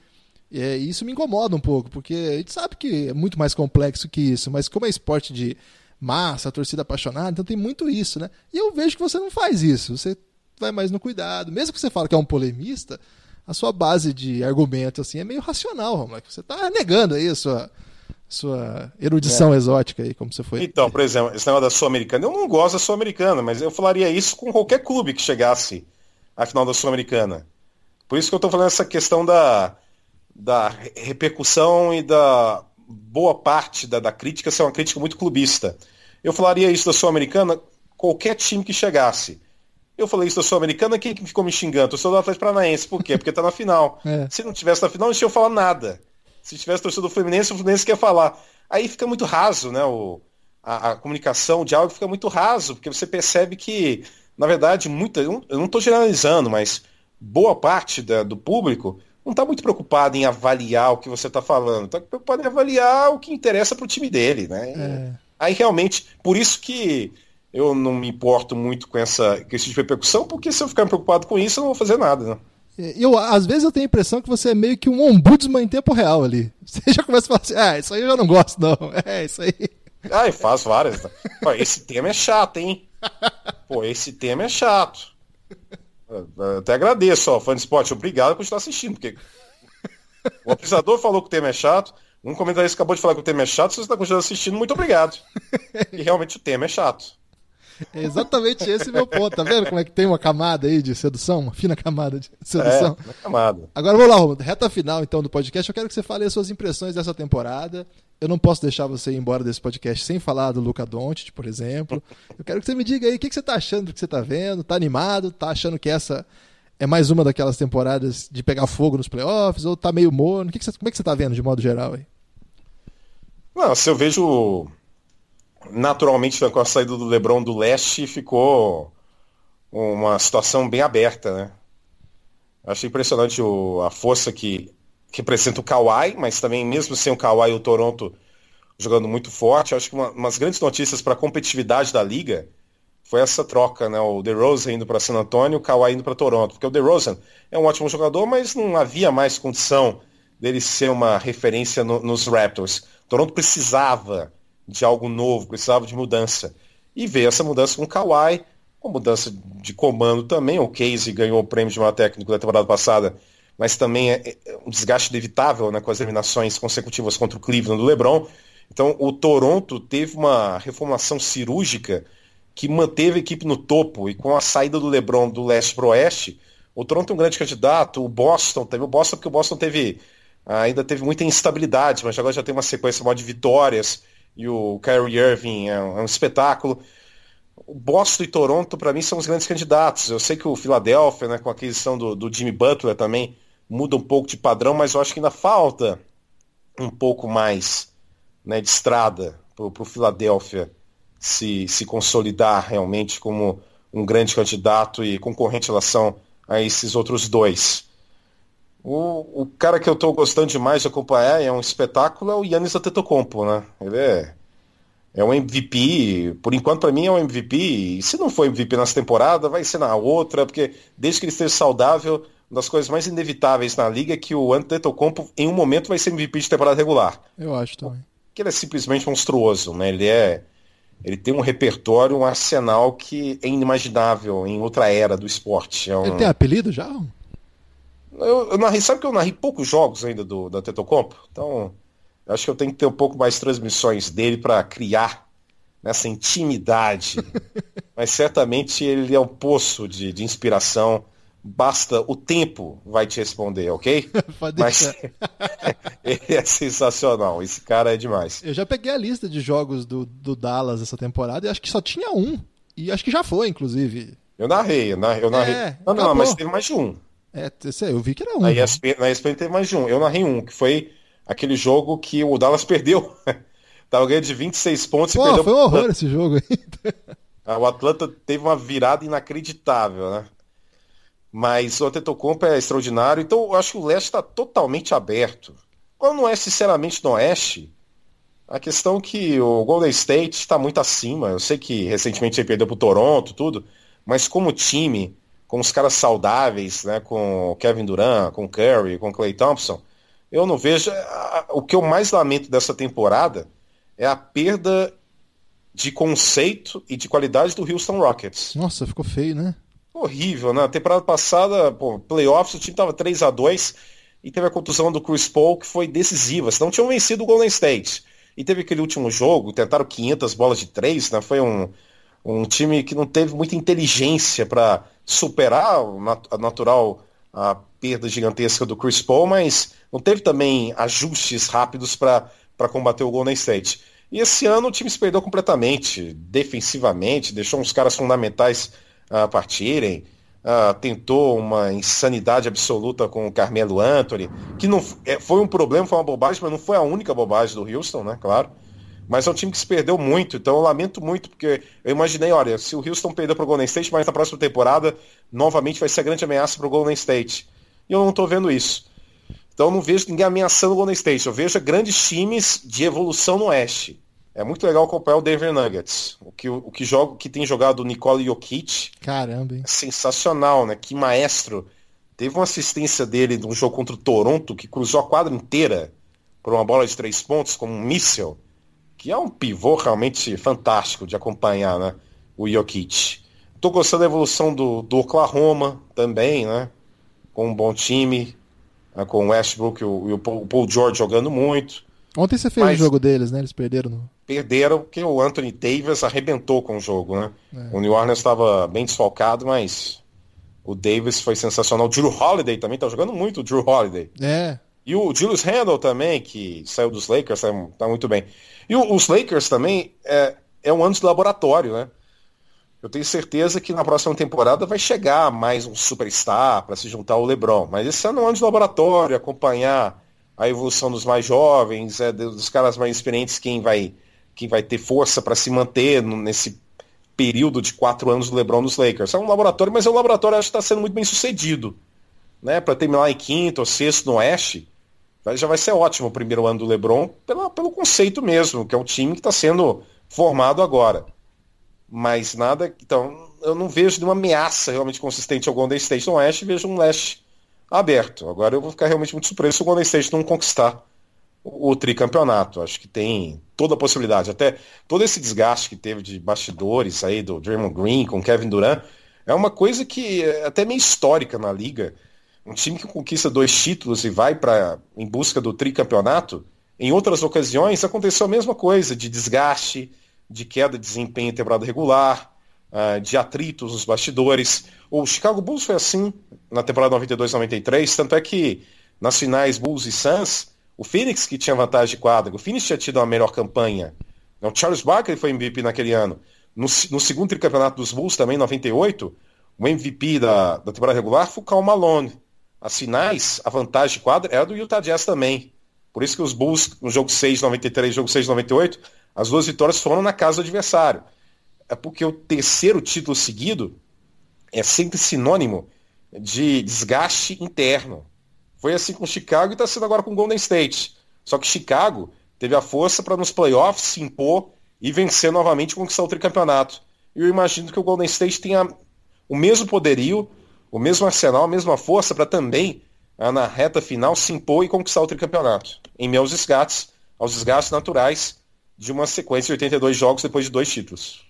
Speaker 2: É, e isso me incomoda um pouco, porque a gente sabe que é muito mais complexo que isso, mas como é esporte de massa, torcida apaixonada, então tem muito isso, né? E eu vejo que você não faz isso, você vai mais no cuidado. Mesmo que você fale que é um polemista, a sua base de argumento assim é meio racional, Romulo. Você está negando aí a sua, sua erudição é. exótica aí, como você foi.
Speaker 3: Então, por exemplo, esse negócio da Sul-Americana, eu não gosto da Sul-Americana, mas eu falaria isso com qualquer clube que chegasse a final da Sul-Americana. Por isso que eu estou falando essa questão da, da repercussão e da boa parte da, da crítica ser uma crítica muito clubista. Eu falaria isso da Sul-Americana qualquer time que chegasse. Eu falei isso da Sul-Americana, quem ficou me xingando? Eu sou do Atlético Paranaense. Por quê? Porque tá na final. É. Se não tivesse na final, não tinha falar nada. Se tivesse torcedor do Fluminense, o Fluminense quer falar. Aí fica muito raso, né? O, a, a comunicação, o diálogo fica muito raso, porque você percebe que na verdade, muita, eu não estou generalizando, mas boa parte da, do público não está muito preocupado em avaliar o que você está falando, está preocupado em avaliar o que interessa para o time dele, né? É. Aí realmente, por isso que eu não me importo muito com essa esse tipo de repercussão, porque se eu ficar preocupado com isso, eu não vou fazer nada, né?
Speaker 2: É, eu, às vezes eu tenho a impressão que você é meio que um ombudsman em tempo real ali. Você já começa a falar assim, ah, isso aí eu já não gosto, não. É, isso aí.
Speaker 3: Ah, eu faço várias. Esse tema é chato, hein? Pô, esse tema é chato. Eu até agradeço, ó, fã de esporte, obrigado por estar assistindo, porque o apresentador falou que o tema é chato, um comentarista acabou de falar que o tema é chato, se você está continuando assistindo, muito obrigado. E realmente o tema é chato.
Speaker 2: É exatamente esse meu ponto, tá vendo como é que tem uma camada aí de sedução, uma fina camada de sedução? É, uma camada. Agora vamos lá, Romulo, reta final então do podcast, eu quero que você fale as suas impressões dessa temporada, eu não posso deixar você ir embora desse podcast sem falar do Luca Doncic, por exemplo. Eu quero que você me diga aí o que, você está achando do que você está vendo. Está animado? Está achando que essa é mais uma daquelas temporadas de pegar fogo nos playoffs? Ou está meio morno? Que que você, como é que você está vendo de modo geral aí?
Speaker 3: Não, se eu vejo naturalmente com a saída do LeBron do leste ficou uma situação bem aberta, né? Achei impressionante o, a força que que representa o Kawhi, mas também mesmo sem o Kawhi o Toronto jogando muito forte, acho que uma, umas grandes notícias para a competitividade da liga foi essa troca, né? O DeRozan indo para San Antonio, o Kawhi indo para Toronto, porque o DeRozan é um ótimo jogador, mas não havia mais condição dele ser uma referência no, nos Raptors. O Toronto precisava de algo novo, precisava de mudança. E veio essa mudança com o Kawhi, com mudança de comando também. O Casey ganhou o prêmio de maior técnico da temporada passada mas também é, é um desgaste inevitável né, com as eliminações consecutivas contra o Cleveland do LeBron. Então, o Toronto teve uma reformulação cirúrgica que manteve a equipe no topo e com a saída do LeBron do leste para o oeste, o Toronto é um grande candidato, o Boston teve o Boston porque o Boston teve ainda teve muita instabilidade, mas agora já tem uma sequência maior de vitórias e o Kyrie Irving é um, é um espetáculo. O Boston e Toronto, para mim, são os grandes candidatos. Eu sei que o Philadelphia, né, com a aquisição do, do Jimmy Butler também, muda um pouco de padrão, mas eu acho que ainda falta um pouco mais né, de estrada para o Philadelphia se, se consolidar realmente como um grande candidato e concorrente em relação a esses outros dois. O, o cara que eu estou gostando demais de acompanhar é um espetáculo é o Yannis Antetokounmpo, né? Ele é, é um MVP, por enquanto para mim é um MVP, e se não for MVP nessa temporada, vai ser na outra, porque desde que ele esteja saudável, uma das coisas mais inevitáveis na liga é que o Antetokounmpo em um momento vai ser MVP de temporada regular.
Speaker 2: Eu acho também.
Speaker 3: Que ele é simplesmente monstruoso, né? Ele é ele tem um repertório, um arsenal que é inimaginável em outra era do esporte. É um...
Speaker 2: Ele tem apelido já?
Speaker 3: Eu, eu narrei, sabe que eu narrei poucos jogos ainda do da Tetocompo? Então, acho que eu tenho que ter um pouco mais transmissões dele para criar nessa intimidade. Mas certamente ele é um poço de, de inspiração. Basta o tempo vai te responder, ok?
Speaker 2: Pode Mas
Speaker 3: ele é sensacional. Esse cara é demais.
Speaker 2: Eu já peguei a lista de jogos do, do Dallas essa temporada e acho que só tinha um. E acho que já foi, inclusive.
Speaker 3: Eu narrei, eu narrei. Eu narrei. É, não, não, mas teve mais de um.
Speaker 2: É, eu vi que era um.
Speaker 3: Na ESPN, na ESPN teve mais de um. Eu narrei um, que foi aquele jogo que o Dallas perdeu. Tava ganhando de 26 pontos Pô, e perdeu.
Speaker 2: Foi um horror esse jogo aí.
Speaker 3: Ah, o Atlanta teve uma virada inacreditável, né? Mas o Antetokounmpo é extraordinário, então eu acho que o leste está totalmente aberto. Qual não é, sinceramente, no oeste, a questão é que o Golden State está muito acima. Eu sei que recentemente ele perdeu para o Toronto, tudo, mas como time, com os caras saudáveis, né, com o Kevin Durant, com o Curry, com o Clay Thompson, eu não vejo. O que eu mais lamento dessa temporada é a perda de conceito e de qualidade do Houston Rockets.
Speaker 2: Nossa, ficou feio, né?
Speaker 3: Horrível, né? temporada passada, pô, playoffs, o time tava 3 a 2 e teve a contusão do Chris Paul, que foi decisiva. Senão tinham vencido o Golden State. E teve aquele último jogo, tentaram 500 bolas de três, né? Foi um, um time que não teve muita inteligência para superar a natural a perda gigantesca do Chris Paul, mas não teve também ajustes rápidos para combater o Golden State. E esse ano o time se perdeu completamente, defensivamente, deixou uns caras fundamentais uh, partirem, uh, tentou uma insanidade absoluta com o Carmelo Anthony, que não é, foi um problema, foi uma bobagem, mas não foi a única bobagem do Houston, né? Claro. Mas é um time que se perdeu muito, então eu lamento muito, porque eu imaginei, olha, se o Houston perdeu para o Golden State, mas na próxima temporada, novamente vai ser a grande ameaça para o Golden State. E eu não estou vendo isso. Então eu não vejo ninguém ameaçando o Golden State. Eu vejo grandes times de evolução no Oeste. É muito legal acompanhar o Denver Nuggets. O que, o que, joga, que tem jogado o Nikola Jokic.
Speaker 2: Caramba, hein?
Speaker 3: É sensacional, né? Que maestro. Teve uma assistência dele num jogo contra o Toronto que cruzou a quadra inteira por uma bola de três pontos como um míssel que é um pivô realmente fantástico de acompanhar, né? O Jokic. Tô gostando da evolução do, do Oklahoma também, né? Com um bom time, né? com o Westbrook e o, o, Paul George jogando muito.
Speaker 2: Ontem você fez Mas, o jogo deles, né? Eles perderam. No...
Speaker 3: Perderam porque o Anthony Davis arrebentou com o jogo, né? É. O New Orleans estava bem desfalcado, mas o Davis foi sensacional. O Drew Holiday também tá jogando muito, o Drew Holiday.
Speaker 2: É.
Speaker 3: E o Julius Randle também, que saiu dos Lakers, tá, tá muito bem. E o, os Lakers também é, é um ano de laboratório, né? Eu tenho certeza que na próxima temporada vai chegar mais um superstar para se juntar ao LeBron. Mas esse ano é um ano de laboratório, acompanhar a evolução dos mais jovens, é, dos caras mais experientes, quem vai, quem vai ter força para se manter nesse período de quatro anos do LeBron nos Lakers. É um laboratório, mas é um laboratório que está sendo muito bem sucedido. Né? Para terminar em quinto ou sexto no Oeste, já vai ser ótimo o primeiro ano do LeBron pela, pelo conceito mesmo, que é um time que está sendo formado agora. Mas nada. Então, eu não vejo nenhuma ameaça realmente consistente ao Golden State no Oeste, vejo um leste aberto. Agora eu vou ficar realmente muito surpreso se o Golden State não conquistar o, tricampeonato. Acho que tem toda a possibilidade. Até todo esse desgaste que teve de bastidores aí do Draymond Green com Kevin Durant é uma coisa que é até meio histórica na liga um time que conquista dois títulos e vai para em busca do tricampeonato, em outras ocasiões aconteceu a mesma coisa, de desgaste, de queda de desempenho em temporada regular, uh, de atritos nos bastidores. O Chicago Bulls foi assim na temporada 92-93, tanto é que nas finais Bulls e Suns, o Phoenix que tinha vantagem de quadra, o Phoenix tinha tido uma melhor campanha. O Charles Barkley foi MVP naquele ano. No, no segundo tricampeonato dos Bulls, também, em 98, o MVP da, da temporada regular foi o Cal Malone. As finais, a vantagem de quadra era do Utah Jazz também. Por isso que os Bulls, no jogo 6 93 jogo 6 98, as duas vitórias foram na casa do adversário. É porque o terceiro título seguido é sempre sinônimo de desgaste interno. Foi assim com Chicago e está sendo agora com Golden State. Só que Chicago teve a força para nos playoffs se impor e vencer novamente e conquistar o tricampeonato. E eu imagino que o Golden State tenha o mesmo poderio, o mesmo arsenal, a mesma força para também, ah, na reta final, se impor e conquistar o tricampeonato. Em meus desgastes, aos desgastes naturais de uma sequência de 82 jogos depois de dois títulos.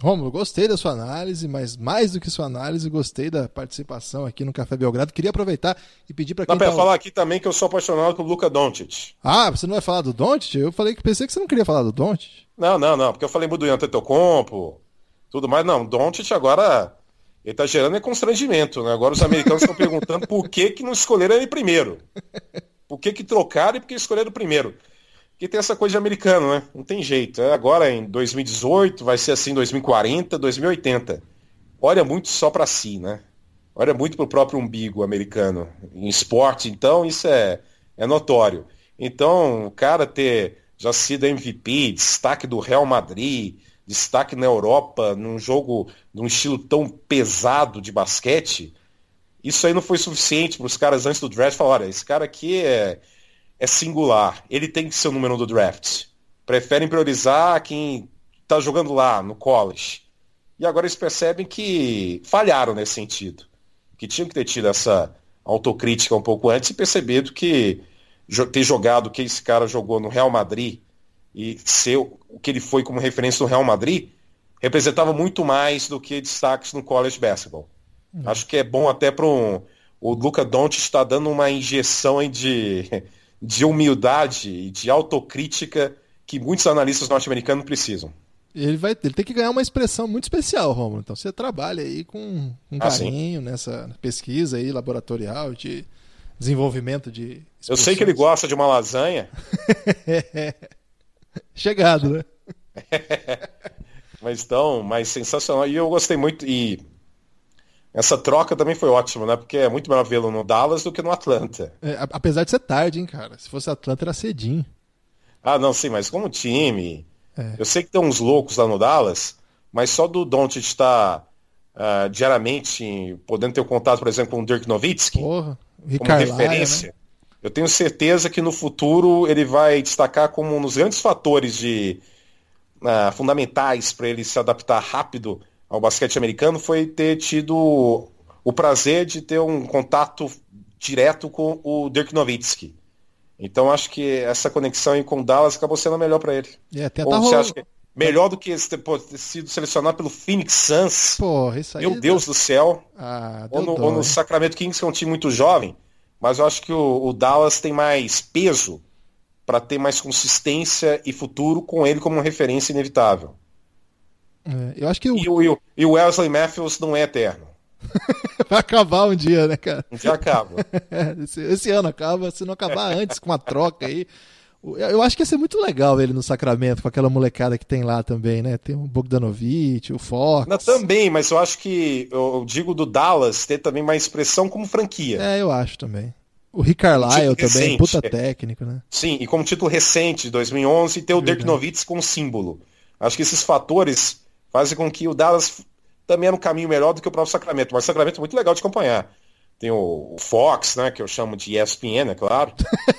Speaker 2: Romulo, gostei da sua análise, mas mais do que sua análise, gostei da participação aqui no Café Belgrado. Queria aproveitar e pedir para quem.
Speaker 3: Dá tá... falar aqui também que eu sou apaixonado pelo Luca Doncic.
Speaker 2: Ah, você não vai falar do Doncic? Eu falei que pensei que você não queria falar do Doncic.
Speaker 3: Não, não, não, porque eu falei muito do Antetokounmpo, tudo mais. Não, Doncic agora ele tá gerando é constrangimento, né? Agora os americanos estão perguntando por que que não escolheram ele primeiro. Por que que trocaram e por que escolheram primeiro? Que tem essa coisa de americano, né? Não tem jeito. É agora em 2018, vai ser assim 2040, 2080. Olha muito só para si, né? Olha muito pro próprio umbigo americano. Em esporte, então, isso é, é notório. Então, o cara ter já sido MVP, destaque do Real Madrid, destaque na Europa, num jogo num estilo tão pesado de basquete, isso aí não foi suficiente para os caras antes do draft falar, olha, esse cara aqui é, é singular. Ele tem que ser o número um do draft. Preferem priorizar quem está jogando lá no college. E agora eles percebem que falharam nesse sentido. Que tinham que ter tido essa autocrítica um pouco antes e percebido que ter jogado o que esse cara jogou no Real Madrid e ser o que ele foi como referência no Real Madrid representava muito mais do que destaques no college basketball. Uhum. Acho que é bom até para um, o Luca Doncic está dando uma injeção de de humildade e de autocrítica que muitos analistas norte-americanos precisam.
Speaker 2: Ele vai ele tem que ganhar uma expressão muito especial, Romulo. Então você trabalha aí com, com ah, carinho sim. nessa pesquisa aí laboratorial de desenvolvimento de.
Speaker 3: Eu sei que ele gosta de uma lasanha.
Speaker 2: Chegado, né?
Speaker 3: mas então, mas sensacional. E eu gostei muito. E essa troca também foi ótima, né? Porque é muito melhor vê-lo no Dallas do que no Atlanta.
Speaker 2: É, apesar de ser tarde, hein, cara? Se fosse Atlanta era cedinho.
Speaker 3: Ah, não, sim, mas como time. É. Eu sei que tem uns loucos lá no Dallas, mas só do Doncic estar uh, diariamente podendo ter um contato, por exemplo, com o Dirk Nowitzki, Porra, como referência. Né? Eu tenho certeza que no futuro ele vai destacar como um dos grandes fatores de uh, fundamentais para ele se adaptar rápido ao basquete americano foi ter tido o prazer de ter um contato direto com o Dirk Nowitzki. Então acho que essa conexão com o Dallas acabou sendo melhor para ele.
Speaker 2: É, até Ou tá você acha que
Speaker 3: melhor do que ter, pô, ter, sido selecionado pelo Phoenix Suns?
Speaker 2: Porra, isso aí
Speaker 3: Meu Deus do céu. Ah, ou, no, ou, no, Sacramento Kings, que é um time muito jovem. Mas eu acho que o, o Dallas tem mais peso para ter mais consistência e futuro com ele como uma referência inevitável.
Speaker 2: É, eu acho que o...
Speaker 3: E, o, e o Wesley Matthews não é eterno.
Speaker 2: Vai acabar um dia, né, cara?
Speaker 3: Um dia acaba.
Speaker 2: esse, esse, ano acaba, se não acabar antes com uma troca aí. Eu acho que ia ser muito legal ele no Sacramento, com aquela molecada que tem lá também, né? Tem o Bogdanovich, o Fox.
Speaker 3: Não, também, mas eu acho que, eu digo do Dallas, ter também mais expressão como franquia.
Speaker 2: É, eu acho também. O Rick Carlisle também, recente, puta técnico, né?
Speaker 3: Sim, e como título recente, de 2011, ter o Dirk Nowitzki como símbolo. Acho que esses fatores fazem com que o Dallas também era um caminho melhor do que o próprio Sacramento. Mas o Sacramento é muito legal de acompanhar. Tem o, Fox, né, que eu chamo de ESPN, é claro.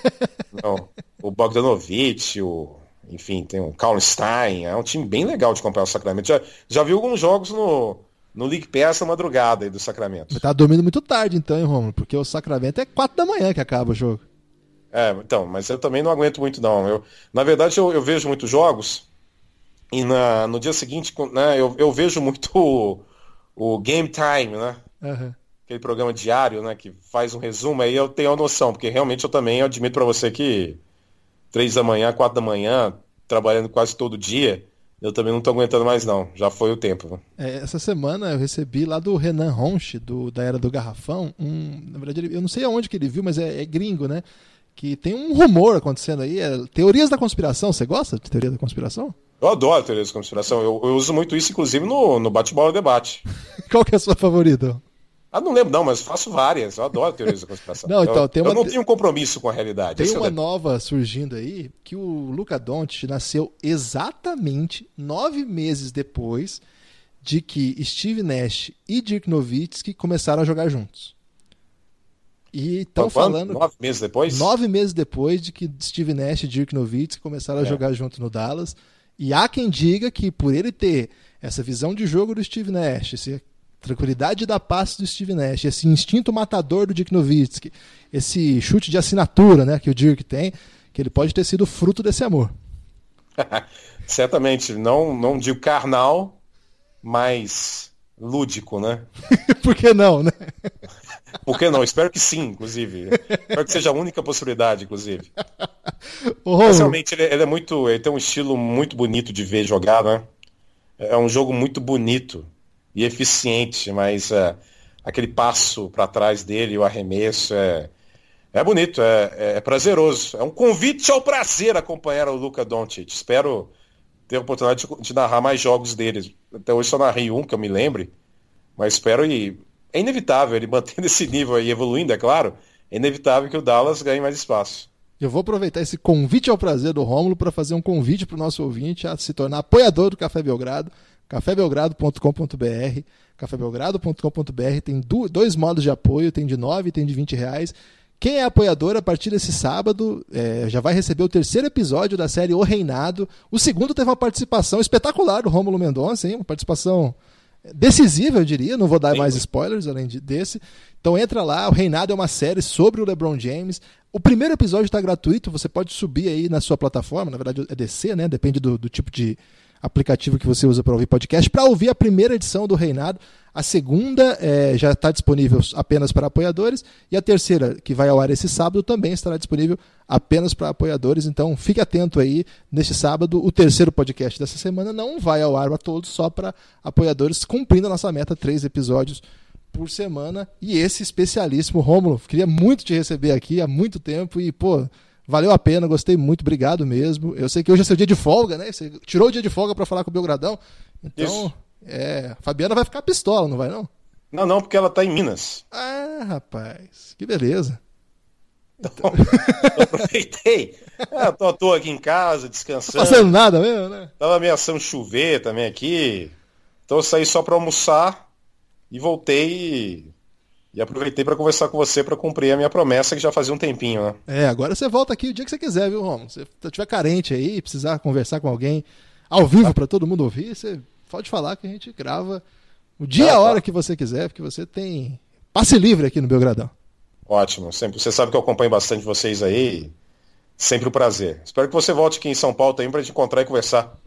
Speaker 3: Não, o Bogdanovich, o, enfim, tem o Carl Stein. É um time bem legal de acompanhar o Sacramento. Já, já vi alguns jogos no, no League Pass na madrugada aí do Sacramento.
Speaker 2: Tá dormindo muito tarde então, hein, Romulo? Porque o Sacramento é 4 da manhã que acaba o jogo.
Speaker 3: É, então, mas eu também não aguento muito não. Eu, na verdade, eu, eu vejo muitos jogos e na, no dia seguinte, né, eu, eu vejo muito o, o game time, né? Uhum. aquele programa diário, né, que faz um resumo, aí eu tenho a noção, porque realmente eu também admito para você que três da manhã, quatro da manhã, trabalhando quase todo dia, eu também não tô aguentando mais não, já foi o tempo.
Speaker 2: É, essa semana eu recebi lá do Renan Ronche, do, da Era do Garrafão, um, na verdade ele, eu não sei aonde que ele viu, mas é, é gringo, né, que tem um rumor acontecendo aí, é, teorias da conspiração, você gosta de teoria da conspiração?
Speaker 3: Eu adoro teorias da conspiração, eu, eu uso muito isso inclusive no, no bate-bola debate.
Speaker 2: Qual que é a sua favorita?
Speaker 3: Ah, não lembro, não, mas faço várias. Eu adoro teorias da conspiração. não, então, eu, tem uma... eu não tenho compromisso com a realidade.
Speaker 2: Tem uma nova surgindo aí que o Luca Doncic nasceu exatamente nove meses depois de que Steve Nash e Dirk Nowitzki começaram a jogar juntos. E estão falando.
Speaker 3: Nove meses depois?
Speaker 2: Nove meses depois de que Steve Nash e Dirk Nowitzki começaram é. a jogar junto no Dallas. E há quem diga que por ele ter essa visão de jogo do Steve Nash, esse tranquilidade da paz do Steve Nash, esse instinto matador do Dirk Nowitzki, esse chute de assinatura né, que o Dirk tem, que ele pode ter sido fruto desse amor.
Speaker 3: Certamente, não, não digo carnal, mas lúdico, né?
Speaker 2: Por que não, né?
Speaker 3: Por que não? Espero que sim, inclusive. Espero que seja a única possibilidade, inclusive. Realmente ele, ele, é muito. Ele tem um estilo muito bonito de ver jogar, né? É um jogo muito bonito e eficiente, mas é, aquele passo para trás dele, o arremesso, é, é bonito, é, é, prazeroso. É um convite ao prazer acompanhar o Luca Doncic. Espero ter a oportunidade de, de, narrar mais jogos dele. Até hoje só narrei um, que eu me lembre, mas espero e é inevitável ele mantendo esse nível aí, evoluindo, é claro, é inevitável que o Dallas ganhe mais espaço.
Speaker 2: Eu vou aproveitar esse convite ao prazer do Rômulo para fazer um convite para o nosso ouvinte a se tornar apoiador do Café Belgrado cafébelgrado.com.br. cafébelgrado.com.br tem dois modos de apoio, tem de 9 e tem de 20 reais. Quem é apoiador, a partir desse sábado, é, já vai receber o terceiro episódio da série O Reinado. O segundo teve uma participação espetacular do Rômulo Mendonça, hein? uma participação decisiva, eu diria. Não vou dar Sim. mais spoilers além de, desse. Então entra lá, O Reinado é uma série sobre o LeBron James. O primeiro episódio está gratuito, você pode subir aí na sua plataforma, na verdade é DC, né? Depende do, do tipo de, aplicativo que você usa para ouvir podcast, para ouvir a primeira edição do Reinado. A segunda é, já está disponível apenas para apoiadores. E a terceira, que vai ao ar esse sábado, também estará disponível apenas para apoiadores. Então fique atento aí. Neste sábado, o terceiro podcast dessa semana não vai ao ar a todos, só para apoiadores, cumprindo a nossa meta, três episódios por semana. E esse especialíssimo, Rômulo, queria muito te receber aqui há muito tempo e, pô, Valeu a pena, gostei muito, obrigado mesmo. Eu sei que hoje é seu dia de folga, né? Você tirou o dia de folga para falar com o Belgradão. Então, Isso. é, a Fabiana vai ficar pistola, não vai não?
Speaker 3: Não, não, porque ela tá em Minas.
Speaker 2: Ah, rapaz, que beleza.
Speaker 3: Então, eu aproveitei. É, tô, tô aqui em casa, descansando. Não
Speaker 2: fazendo nada mesmo, né?
Speaker 3: Tava ameaçando chover também aqui. Então eu saí só para almoçar e voltei e aproveitei para conversar com você para cumprir a minha promessa que já fazia um tempinho, né?
Speaker 2: É, agora você volta aqui o dia que você quiser, viu, Romulo? Se você estiver carente aí, precisar conversar com alguém ao vivo para todo mundo ouvir, você pode falar que a gente grava o dia e a hora que você quiser, porque você tem passe livre aqui no Belgradão.
Speaker 3: Ótimo, sempre. Você sabe que eu acompanho bastante vocês aí. Sempre um prazer. Espero que você volte aqui em São Paulo também para gente encontrar e conversar.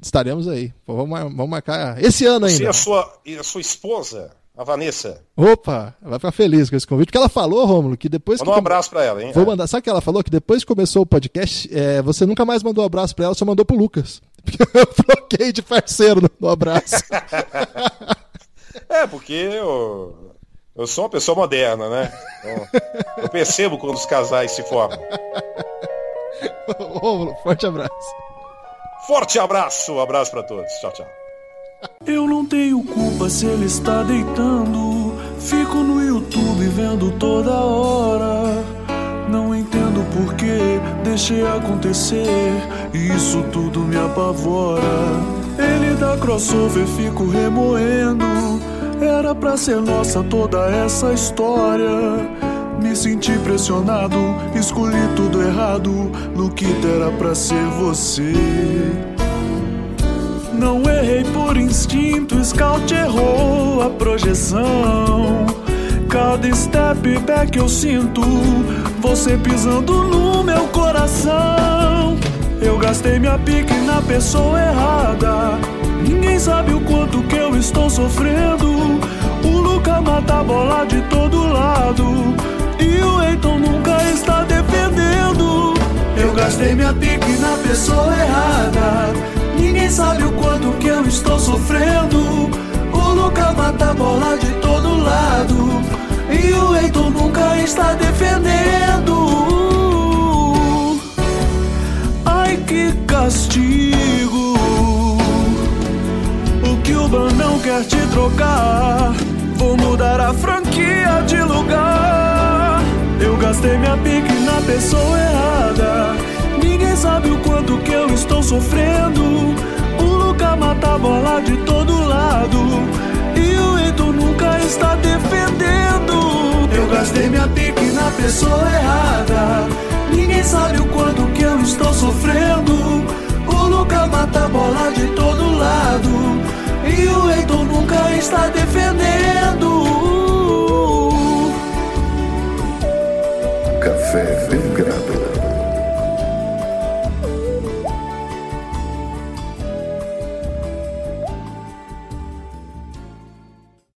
Speaker 2: Estaremos aí. vamos, vamos marcar esse ano ainda.
Speaker 3: Você e a sua, e a sua esposa a Vanessa.
Speaker 2: Opa, vai ficar feliz com esse convite. Porque ela falou, Rômulo, que depois.
Speaker 3: Manda um abraço pra ela, hein?
Speaker 2: Vou mandar. Sabe o que ela falou? Que depois que começou o podcast, é, você nunca mais mandou um abraço pra ela, só mandou pro Lucas. Porque eu troquei de parceiro no, no abraço.
Speaker 3: é, porque eu, eu sou uma pessoa moderna, né? Então, eu percebo quando os casais se formam.
Speaker 2: Rômulo, forte abraço.
Speaker 3: Forte abraço, um abraço para todos. Tchau, tchau.
Speaker 4: Eu não tenho culpa se ele está deitando. Fico no YouTube vendo toda hora. Não entendo por que deixei acontecer. Isso tudo me apavora. Ele dá crossover, fico remoendo. Era pra ser nossa toda essa história. Me senti pressionado, escolhi tudo errado. No que era pra ser você. Não errei por instinto, scout errou a projeção. Cada step back eu sinto você pisando no meu coração. Eu gastei minha pique na pessoa errada. Ninguém sabe o quanto que eu estou sofrendo. O Luca mata a bola de todo lado. E o Eiton nunca está defendendo. Eu gastei minha pique na pessoa errada. Ninguém sabe o quanto que eu estou sofrendo. O Luca mata a bola de todo lado. E o Eiton nunca está defendendo. Ai que castigo. O o não quer te trocar. Vou mudar a franquia de lugar. Eu gastei minha pique na pessoa errada. Ninguém sabe o quanto que eu estou sofrendo. Luca mata a bola de todo lado. E o Eito nunca está defendendo. Eu gastei minha pique na pessoa errada. Ninguém sabe o quanto que eu estou sofrendo. O Luca mata a bola de todo lado. E o Heitor nunca está defendendo.
Speaker 1: Café Belgrado.